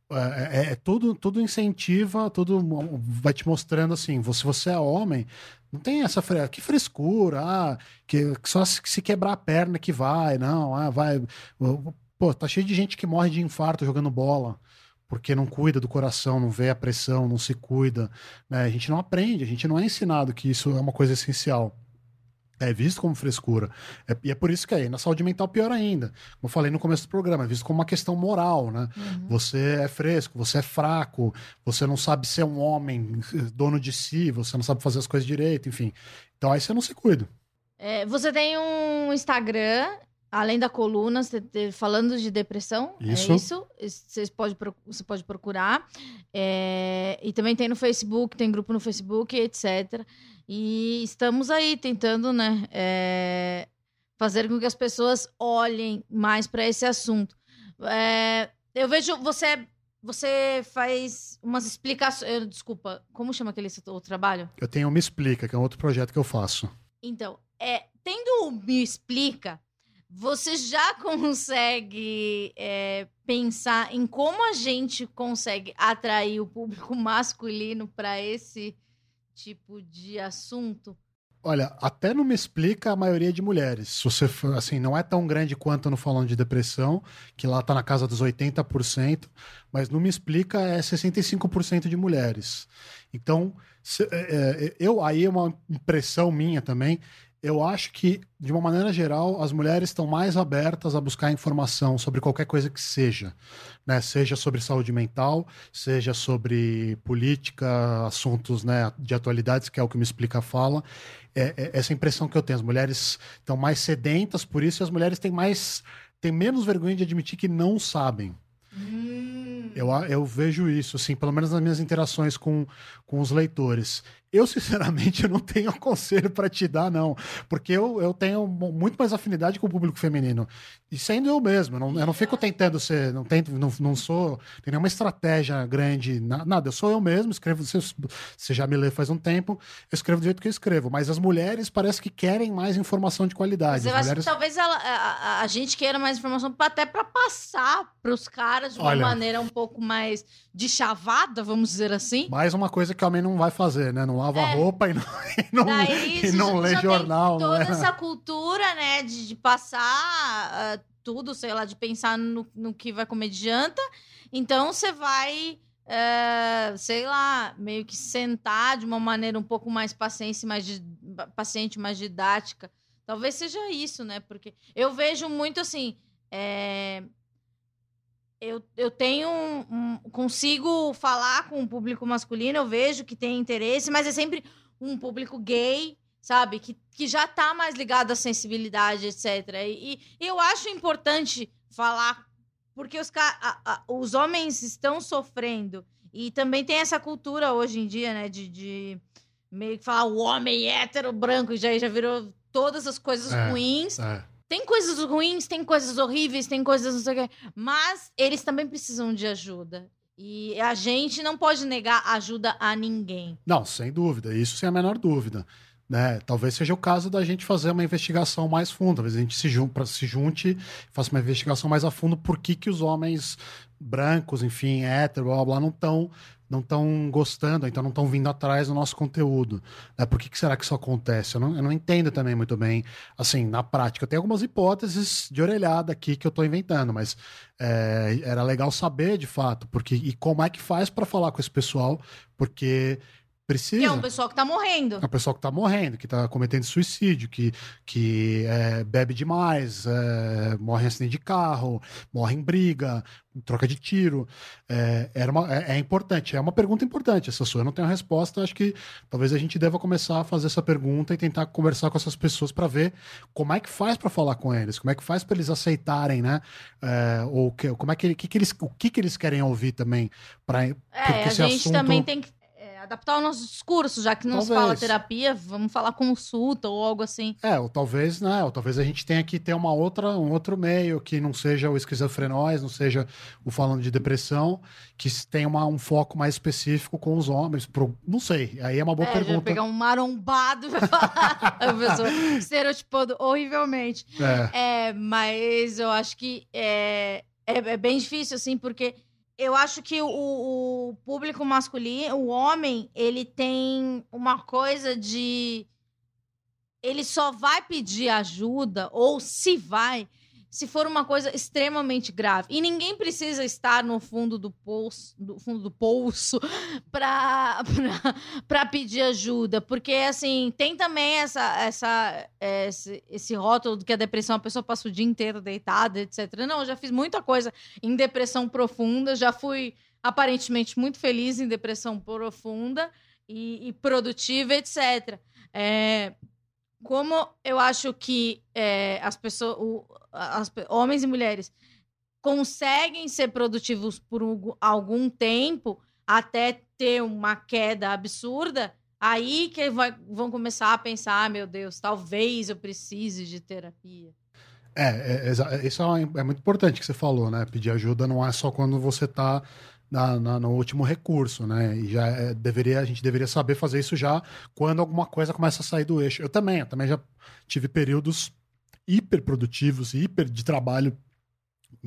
é, é, é, tudo, tudo incentiva, tudo vai te mostrando assim, se você é homem, não tem essa que frescura, ah, que, só se, se, quebrar a perna que vai, não, ah, vai. Pô, tá cheio de gente que morre de infarto jogando bola, porque não cuida do coração, não vê a pressão, não se cuida. Né? A gente não aprende, a gente não é ensinado que isso é uma coisa essencial. É visto como frescura. É- e é por isso que aí na saúde mental pior ainda. Como eu falei no começo do programa, é visto como uma questão moral, né? Uhum. Você é fresco, você é fraco, você não sabe ser um homem dono de si, você não sabe fazer as coisas direito, enfim. Então aí você não se cuida. É, você tem um Instagram, além da coluna, você te- falando de depressão. Isso. É isso. Você pode, você pode procurar. É, e também tem no Facebook, tem grupo no Facebook, etc. E estamos aí tentando, né? é, fazer com que as pessoas olhem mais para esse assunto. É, eu vejo você. Você faz umas explicações. eh, Desculpa, como chama aquele outro trabalho? Eu tenho o Me Explica, que é um outro projeto que eu faço. Então, é, tendo o Me Explica, você já consegue é, pensar em como a gente consegue atrair o público masculino para esse tipo de assunto? Olha, até não me explica a maioria de mulheres. Se você assim, não é tão grande quanto no falando de depressão, que lá tá na casa dos 80%, mas não me explica é 65% de mulheres. Então, se- é, é, eu aí é uma impressão minha também. Eu acho que, de uma maneira geral, as mulheres estão mais abertas a buscar informação sobre qualquer coisa que seja, né? Seja sobre saúde mental, seja sobre política, assuntos né, de atualidades, que é o que me explica fala é, é essa impressão que eu tenho. As mulheres estão mais sedentas por isso e as mulheres têm mais têm menos vergonha de admitir que não sabem. Eu, a- eu vejo isso, assim, pelo menos nas minhas interações com, com os leitores. Eu, sinceramente, eu não tenho conselho para te dar, não. Porque eu, eu tenho mu- muito mais afinidade com o público feminino. E sendo eu mesmo, eu não, eu não fico tentando ser, não tento, não, não sou, tem nenhuma estratégia grande, na- nada. Eu sou eu mesmo, escrevo, você, você já me lê faz um tempo, eu escrevo do jeito que eu escrevo. Mas as mulheres parece que querem mais informação de qualidade. Você As acha mulheres... que talvez ela- a, a- gente queira mais informação até para passar para os caras de uma Olha. maneira um pouco mais de chavada, vamos dizer assim? Mais uma coisa que o homem não vai fazer, né? Não lava É. roupa e não, e não, Daí e não lê já tem jornal. não toda é? essa cultura, né, de, de passar ah, tudo, sei lá, de pensar no, no que vai comer de janta. Então você vai, eh, sei lá, meio que sentar de uma maneira um pouco mais paciente, mais di- paciente, mais didática. Talvez seja isso, né? Porque eu vejo muito assim. eh, eu, eu tenho. um- consigo falar com o público masculino, eu vejo que tem interesse, mas é sempre um público gay, sabe? Que, que já tá mais ligado à sensibilidade, etc. E, e eu acho importante falar, porque os, a- a- os homens estão sofrendo. E também tem essa cultura hoje em dia, né? De, de meio que falar o homem hétero branco, já, já virou todas as coisas É. ruins. É. Tem coisas ruins, tem coisas horríveis, tem coisas não sei o quê. Mas eles também precisam de ajuda. E a gente não pode negar ajuda a ninguém. Não, sem dúvida, isso sem a menor dúvida. Né? Talvez seja o caso da gente fazer uma investigação mais funda, talvez a gente se, jun pra, se junte faça uma investigação mais a fundo por que, que os homens brancos, enfim, hétero, blá, blá, não estão não estão gostando, então não estão vindo atrás do nosso conteúdo. Né? Por que, que será que isso acontece? Eu não, eu não entendo também muito bem, assim, na prática. Eu tenho algumas hipóteses de orelhada aqui que eu estou inventando, mas é, era legal saber de fato, porque e como é que faz para falar com esse pessoal, porque precisa. Que é um pessoal que tá morrendo. É o pessoal que tá morrendo, que tá cometendo suicídio, que, que é, bebe demais, é, morre em acidente de carro, morre em briga, em troca de tiro. É, era uma, é, é importante, é uma pergunta importante essa sua. Eu não tenho a resposta, acho que talvez a gente deva começar a fazer essa pergunta e tentar conversar com essas pessoas para ver como é que faz para falar com eles, como é que faz para eles aceitarem, né? É, ou que, como é que, que, que eles, o que, que eles querem ouvir também para É, a gente assunto- também tem que adaptar o nosso discurso, já que não se Talvez. fala terapia, vamos falar consulta ou algo assim. É, ou talvez, né? Ou talvez a gente tenha que ter uma outra, um outro meio que não seja o esquizofrenóis, não seja o falando de depressão, que tenha uma, um foco mais específico com os homens. Pro, não sei. Aí é uma boa é, pergunta. pegar um marombado e falar. a pessoa estereotipando horrivelmente. É, É, mas eu acho que é, é, é bem difícil, assim, porque eu acho que o, o público masculino, o homem, ele tem uma coisa de. Ele só vai pedir ajuda, ou se vai, se for uma coisa extremamente grave. E ninguém precisa estar no fundo do poço, do fundo do poço para para pedir ajuda, porque assim, tem também essa essa esse, esse rótulo que a depressão a pessoa passa o dia inteiro deitada, etc. Não, eu já fiz muita coisa em depressão profunda, já fui aparentemente muito feliz em depressão profunda e, e produtiva, etc. É, como eu acho que é, as pessoas, o, as, homens e mulheres, conseguem ser produtivos por um, algum tempo até ter uma queda absurda, aí que vai, vão começar a pensar: ah, meu Deus, talvez eu precise de terapia. É, é, é isso é, é, muito importante que você falou, né? Pedir ajuda não é só quando você está na, na, no último recurso, né? E já é, deveria, a gente deveria saber fazer isso já quando alguma coisa começa a sair do eixo. Eu também, eu também já tive períodos hiper produtivos, hiper de trabalho,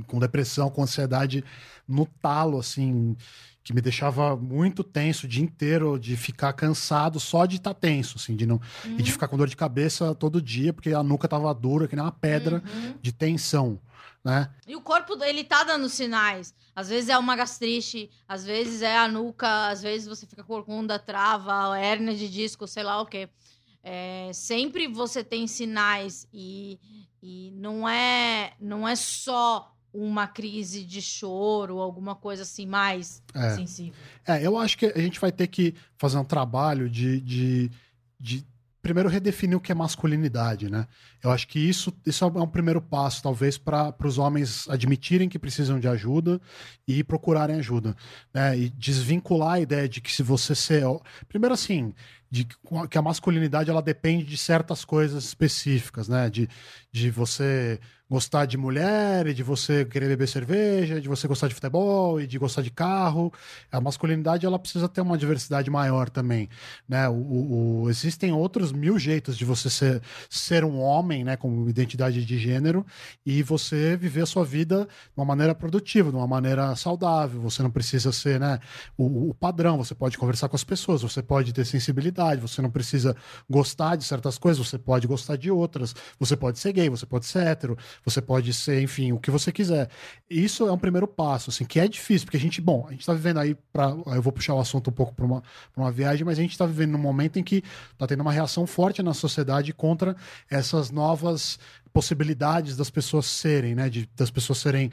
com depressão, com ansiedade no talo, assim, que me deixava muito tenso o dia inteiro, de ficar cansado só de estar tá tenso, assim, de não uhum. e de uhum. ficar com dor de cabeça todo dia, porque a nuca tava dura, que nem uma pedra uhum. de tensão né? E o corpo, ele tá dando sinais. Às vezes é uma gastrite, às vezes é a nuca, às vezes você fica corcunda, trava, hérnia de disco, sei lá o quê. É, sempre você tem sinais e, e não é não é só uma crise de choro, alguma coisa assim mais é. sensível. É, eu acho que a gente vai ter que fazer um trabalho de, de, de primeiro redefinir o que é masculinidade, né? Eu acho que isso, isso é um primeiro passo, talvez, para os homens admitirem que precisam de ajuda e procurarem ajuda, né? E desvincular a ideia de que se você ser, primeiro assim, de que a masculinidade ela depende de certas coisas específicas, né? De, de você gostar de mulher, de você querer beber cerveja, de você gostar de futebol e de gostar de carro. A masculinidade ela precisa ter uma diversidade maior também, né? O, o, existem outros mil jeitos de você ser, ser um homem, né, com identidade de gênero e você viver a sua vida de uma maneira produtiva, de uma maneira saudável. Você não precisa ser, né, o, o padrão. Você pode conversar com as pessoas, você pode ter sensibilidade, você não precisa gostar de certas coisas, você pode gostar de outras. Você pode ser gay, você pode ser hétero, você pode ser, enfim, o que você quiser. Isso é um primeiro passo, assim, que é difícil, porque a gente, bom, a gente tá vivendo aí para eu vou puxar o assunto um pouco para uma, uma viagem, mas a gente tá vivendo num momento em que tá tendo uma reação forte na sociedade contra essas novas possibilidades das pessoas serem, né, de, das pessoas serem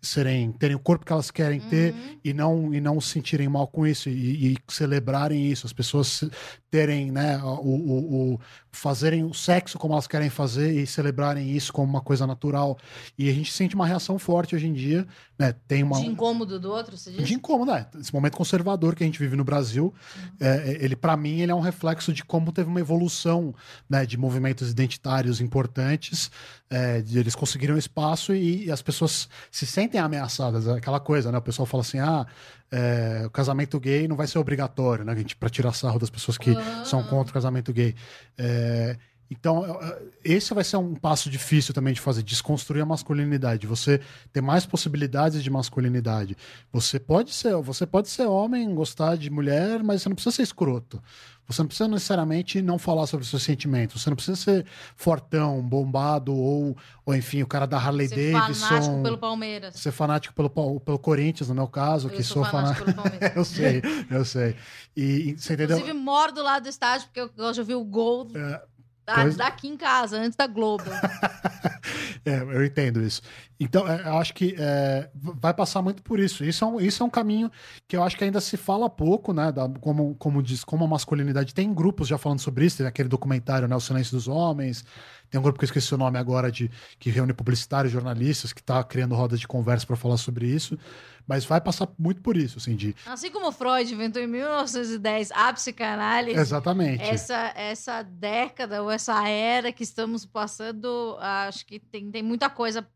serem terem o corpo que elas querem ter uhum. e não e não se sentirem mal com isso e, e celebrarem isso as pessoas terem né o, o, o, fazerem o sexo como elas querem fazer e celebrarem isso como uma coisa natural e a gente sente uma reação forte hoje em dia né tem uma de incômodo do outro você diz? de incômodo né esse momento conservador que a gente vive no Brasil uhum. é, ele para mim ele é um reflexo de como teve uma evolução né de movimentos identitários importantes é, eles conseguiram espaço e, e as pessoas se sentem sentem ameaçadas, é aquela coisa, né? O pessoal fala assim, ah, é, o casamento gay não vai ser obrigatório, né? Gente, pra tirar sarro das pessoas que uhum. são contra o casamento gay. É, então, esse vai ser um passo difícil também de fazer, desconstruir a masculinidade, você ter mais possibilidades de masculinidade. Você pode ser, você pode ser homem, gostar de mulher, mas você não precisa ser escroto. Você não precisa necessariamente não falar sobre seus sentimentos. Você não precisa ser fortão, bombado ou, ou enfim, o cara da Harley ser Davidson. Ser fanático pelo Palmeiras. Ser fanático pelo, pelo Corinthians, no meu caso, eu que sou, sou fanático. pelo Palmeiras. eu sei, eu sei. E, você entendeu? Inclusive, moro do lado do estádio, porque eu gosto de ouvir o gol. É ah, Coisa... daqui em casa, antes da Globo. é, eu entendo isso. Então, é, eu acho que é, vai passar muito por isso. Isso é, um, isso é um caminho que eu acho que ainda se fala pouco, né? Da, como, como diz, como a masculinidade. Tem grupos já falando sobre isso, tem aquele documentário, né? O Silêncio dos Homens. Tem um grupo que eu esqueci o nome agora, de que reúne publicitários, jornalistas, que está criando rodas de conversa para falar sobre isso. Mas vai passar muito por isso, assim, de... Assim como Freud inventou em 1910 a psicanálise... Exatamente. Essa, essa década ou essa era que estamos passando, acho que tem, tem muita coisa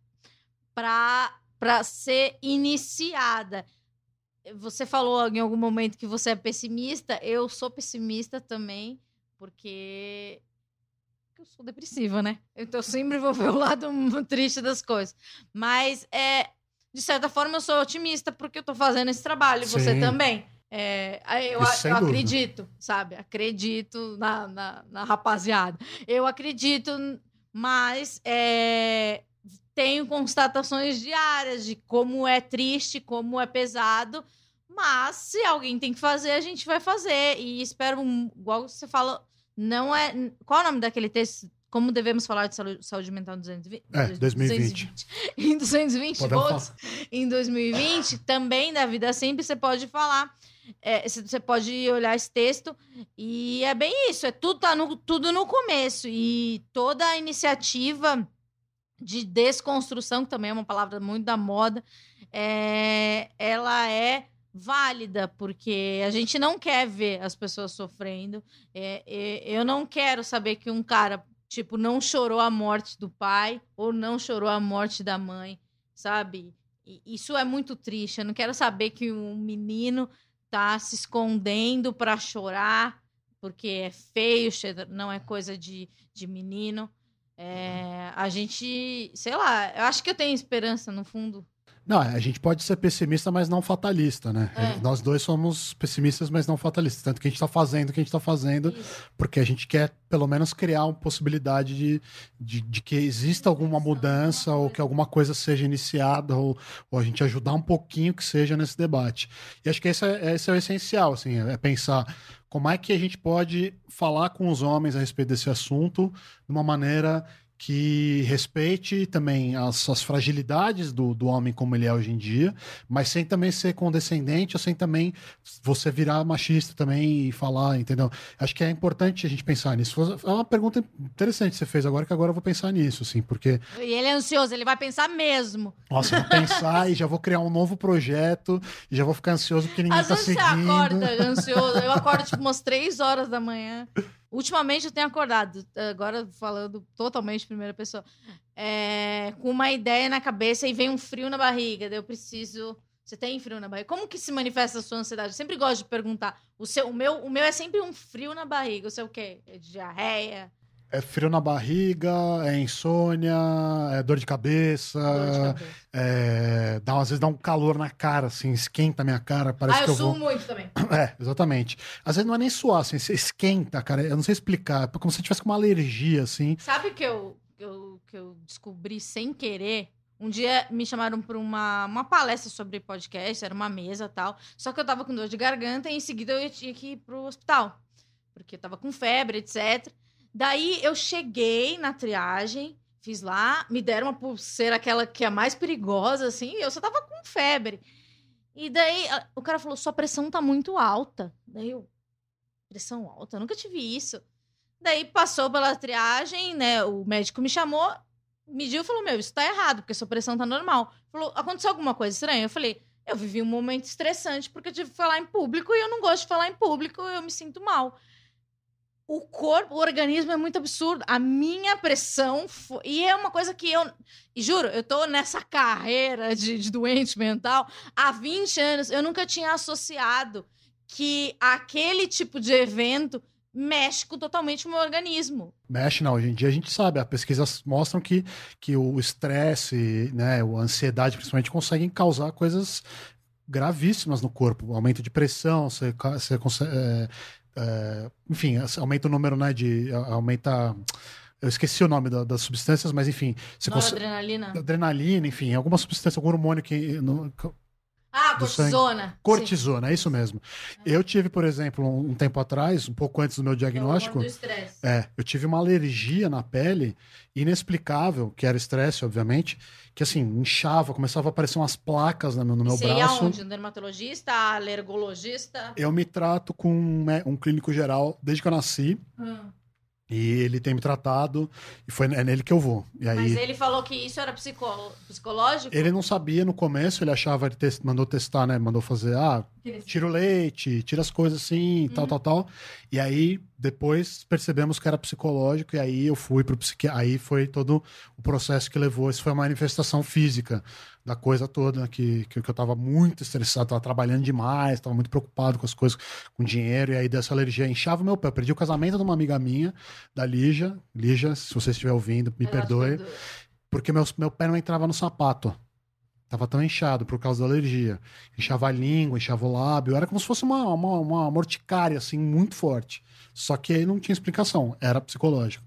para ser iniciada. Você falou em algum momento que você é pessimista. Eu sou pessimista também, porque eu sou depressiva, né? Então eu sempre vou ver o lado triste das coisas. Mas é, de certa forma, eu sou otimista porque eu tô fazendo esse trabalho. Sim. Você também. É, eu, eu acredito, sabe? Acredito na, na, na, rapaziada. Eu acredito, mas é, tenho constatações diárias de como é triste, como é pesado. Mas se alguém tem que fazer, a gente vai fazer. E espero, igual você fala, não é. Qual é o nome daquele texto? Como devemos falar de saúde, saúde mental em 220? É, 2020. Em 220 Podemos volts, em 2020, também da vida sempre você pode falar. é, você você pode olhar esse texto e é bem isso, é tudo tá no, tudo no começo e toda a iniciativa de desconstrução, que também é uma palavra muito da moda, é, ela é válida, porque a gente não quer ver as pessoas sofrendo. É, é, eu não quero saber que um cara, tipo, não chorou a morte do pai ou não chorou a morte da mãe, sabe? E isso é muito triste. Eu não quero saber que um menino tá se escondendo para chorar porque é feio, não é coisa de, de menino. É, a gente, sei lá, eu acho que eu tenho esperança no fundo. Não, a gente pode ser pessimista, mas não fatalista, né? É. Nós dois somos pessimistas, mas não fatalistas. Tanto que a gente tá fazendo o que a gente tá fazendo, Isso. porque a gente quer, pelo menos, criar uma possibilidade de, de, de que exista alguma mudança ou que alguma coisa seja iniciada ou, ou a gente ajudar um pouquinho que seja nesse debate. E acho que esse é, esse é o essencial, assim, é pensar como é que a gente pode falar com os homens a respeito desse assunto de uma maneira que respeite também as, as fragilidades do, do homem como ele é hoje em dia, mas sem também ser condescendente ou sem também você virar machista também e falar, entendeu? Acho que é importante a gente pensar nisso. É uma pergunta interessante que você fez agora, que agora eu vou pensar nisso, assim, porque, E ele é ansioso, ele vai pensar mesmo. nossa, eu vou pensar e já vou criar um novo projeto e já vou ficar ansioso porque ninguém Às tá vezes seguindo. você acorda ansioso. Eu acordo tipo umas três horas da manhã. Ultimamente eu tenho acordado, agora falando totalmente primeira pessoa, é, com uma ideia na cabeça e vem um frio na barriga. Eu preciso. Você tem frio na barriga? Como que se manifesta a sua ansiedade? Eu sempre gosto de perguntar. O, seu, o, meu, o meu é sempre um frio na barriga. O seu o quê? É diarreia? É frio na barriga, é insônia, é dor de cabeça, Dor de cabeça. é, dá, às vezes dá um calor na cara, assim, esquenta a minha cara, parece ah, que eu eu vou... suo muito também. É, exatamente. Às vezes não é nem suar, assim, você esquenta, cara. Eu não sei explicar. É como se tivesse com uma alergia, assim. Sabe o que eu, que eu, que eu descobri sem querer? Um dia me chamaram para uma, uma palestra sobre podcast, era uma mesa e tal. Só que eu tava com dor de garganta e em seguida eu tinha que ir pro hospital. Porque eu tava com febre, etc. Daí eu cheguei na triagem, fiz lá, me deram uma pulseira, aquela que é mais perigosa, assim, eu só tava com febre. E daí o cara falou: sua pressão tá muito alta. Daí eu, pressão alta? Eu nunca tive isso. Daí passou pela triagem, né? O médico me chamou, mediu e falou: Meu, isso tá errado, porque sua pressão tá normal. Falou: aconteceu alguma coisa estranha? Eu falei: Eu vivi um momento estressante porque eu tive que falar em público e eu não gosto de falar em público, eu me sinto mal. O corpo, o organismo é muito absurdo. A minha pressão. fo- E é uma coisa que eu. E juro, eu tô nessa carreira de, de doente mental há 20 anos. Eu nunca tinha associado que aquele tipo de evento mexe com totalmente o meu organismo. Mexe, não. Hoje em dia a gente sabe, as pesquisas mostram que, que o estresse, né, a ansiedade, principalmente, conseguem causar coisas gravíssimas no corpo. Aumento de pressão, você, você consegue. é, é, enfim, aumenta o número, né, de. aumenta. Eu esqueci o nome da- das substâncias, mas enfim. Você consegue. Noradrenalina. Adrenalina, enfim, alguma substância, algum hormônio que. no- Ah, do sangue. cortisona. Sim. cortisona, é isso mesmo. Eu tive, por exemplo, um, tempo atrás, um pouco antes do meu É diagnóstico. hormônio do. É, eu tive uma alergia na pele inexplicável, que era estresse, obviamente, que assim, inchava, começava a aparecer umas placas no meu, no meu ia braço. aonde? Um dermatologista, alergologista? Eu me trato com um, um clínico geral desde que eu nasci, Hum. E ele tem me tratado, e foi é nele que eu vou. E aí, Mas ele falou que isso era psicó- psicológico? ele não sabia no começo, ele achava, ele tes- mandou testar, né, mandou fazer, ah, tira o leite, tira as coisas assim, tal, tal, tal. E aí, depois percebemos que era psicológico, e aí eu fui pro psiquiatra. Aí foi todo o processo que levou. Isso foi uma manifestação física da coisa toda, que, que, que eu tava muito estressado, tava trabalhando demais, tava muito preocupado com as coisas, com dinheiro, e aí dessa alergia inchava o meu pé. Eu perdi o casamento de uma amiga minha, da Lígia. Lígia, se você estiver ouvindo, me te perdoe porque meu, meu pé não entrava no sapato. Tava tão inchado por causa da alergia. Inchava a língua, inchava o lábio. Era como se fosse uma, uma, uma morticária, assim, muito forte. Só que aí não tinha explicação. Era psicológico.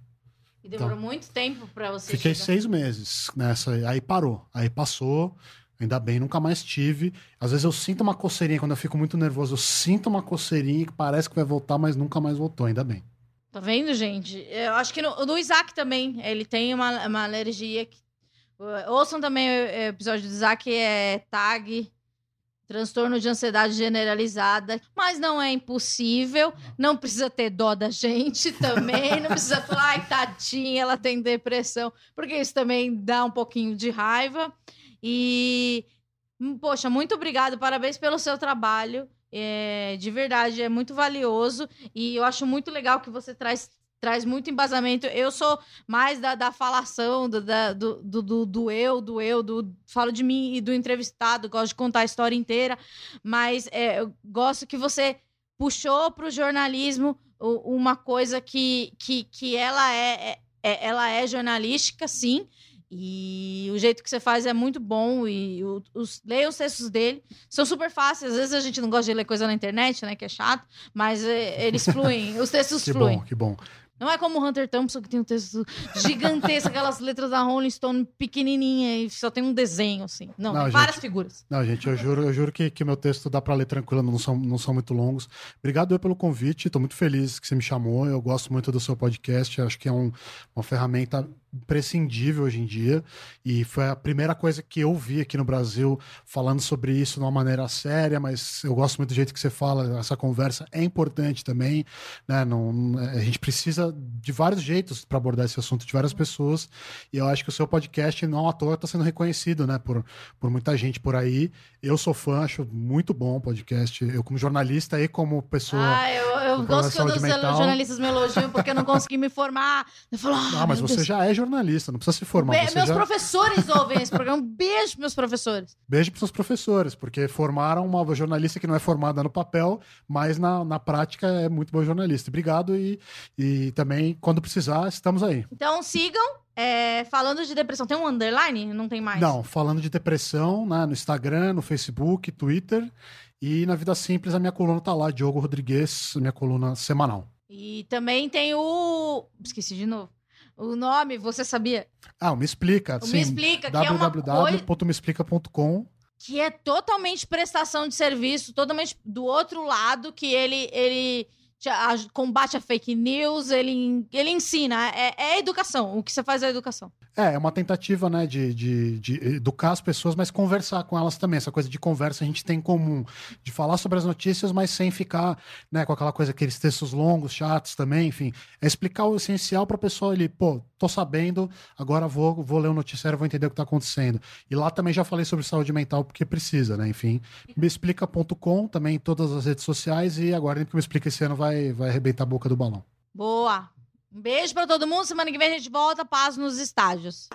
E demorou muito tempo pra você Fiquei chegar. seis meses nessa. Aí parou. Aí passou. Ainda bem, nunca mais tive. Às vezes eu sinto uma coceirinha quando eu fico muito nervoso. Eu sinto uma coceirinha que parece que vai voltar, mas nunca mais voltou. Ainda bem. Tá vendo, gente? Eu acho que no, no Isaac também, ele tem uma, uma alergia. Que... Ouçam também o episódio do Isaac, é TAG, transtorno de ansiedade generalizada. Mas não é impossível, não precisa ter dó da gente também, não precisa falar, ai, tadinha, ela tem depressão, porque isso também dá um pouquinho de raiva. E, hum, poxa, muito obrigado, parabéns pelo seu trabalho. É, de verdade, é muito valioso. E eu acho muito legal que você traz, traz muito embasamento. Eu sou mais da, da falação, do, da- do, do, do, eu, do eu, do falo de mim e do entrevistado, gosto de contar a história inteira, mas é, eu gosto que você puxou para o jornalismo uma coisa que, que, que ela é, é- é- ela é jornalística, sim. E o jeito que você faz é muito bom. E o- os, leia os textos dele. São super fáceis. Às vezes a gente não gosta de ler coisa na internet, né? Que é chato. Mas é, eles fluem. Os textos Que fluem. bom, que bom. Não é como o Hunter Thompson, que tem um texto gigantesco, aquelas letras da Rolling Stone pequenininha e só tem um desenho, assim. Não, Não, tem gente. várias figuras. Não, gente, eu juro, eu juro que, que meu texto dá pra ler tranquilo, não são, não são muito longos. Obrigado eu pelo convite, tô muito feliz que você me chamou. Eu gosto muito do seu podcast, acho que é um- uma ferramenta imprescindível hoje em dia. E foi a primeira coisa que eu vi aqui no Brasil falando sobre isso de uma maneira séria, mas eu gosto muito do jeito que você fala, essa conversa é importante também. Né? Não, a gente precisa de vários jeitos para abordar esse assunto de várias pessoas. E eu acho que o seu podcast, não à toa, está sendo reconhecido né? por, por muita gente por aí. Eu sou fã, acho muito bom o podcast. Eu, como jornalista e como pessoa. Ah, eu, eu gosto que os jornalistas me elogiam porque eu não consegui me formar. Eu falo, ah, ah, mas você já é jornalista, não precisa se formar. Be- meus já... professores ouvem esse programa. Um beijo meus professores. Beijo para seus professores, porque formaram uma jornalista que não é formada no papel, mas na, na prática é muito boa jornalista. Obrigado e, e também, quando precisar, estamos aí. Então sigam. é, falando de depressão, tem um underline? Não tem mais? Não, falando de depressão, né, no Instagram, no Facebook, Twitter e na Vida Simples, a minha coluna tá lá, Diogo Rodrigues, minha coluna semanal. E também tem o. Esqueci de novo. O nome, você sabia? Ah, o Me Explica, O sim. Me Explica, que é uma www.meexplica.com que é totalmente prestação de serviço, totalmente do outro lado, que ele, ele combate a fake news, ele, ele ensina. É, é educação. O que você faz é educação. É, é uma tentativa, né, de, de, de educar as pessoas, mas conversar com elas também. Essa coisa de conversa a gente tem em comum. De falar sobre as notícias, mas sem ficar, né, com aquela coisa, aqueles textos longos, chatos também, enfim. É explicar o essencial para a pessoa ali, pô, tô sabendo, agora vou, vou ler o noticiário, vou entender o que tá acontecendo. E lá também já falei sobre saúde mental, porque precisa, né, enfim. Meexplica.com, também em todas as redes sociais, e porque o Me Explica esse ano vai, vai arrebentar a boca do balão. Boa. Um beijo pra todo mundo. Semana que vem a gente volta. Paz nos estágios.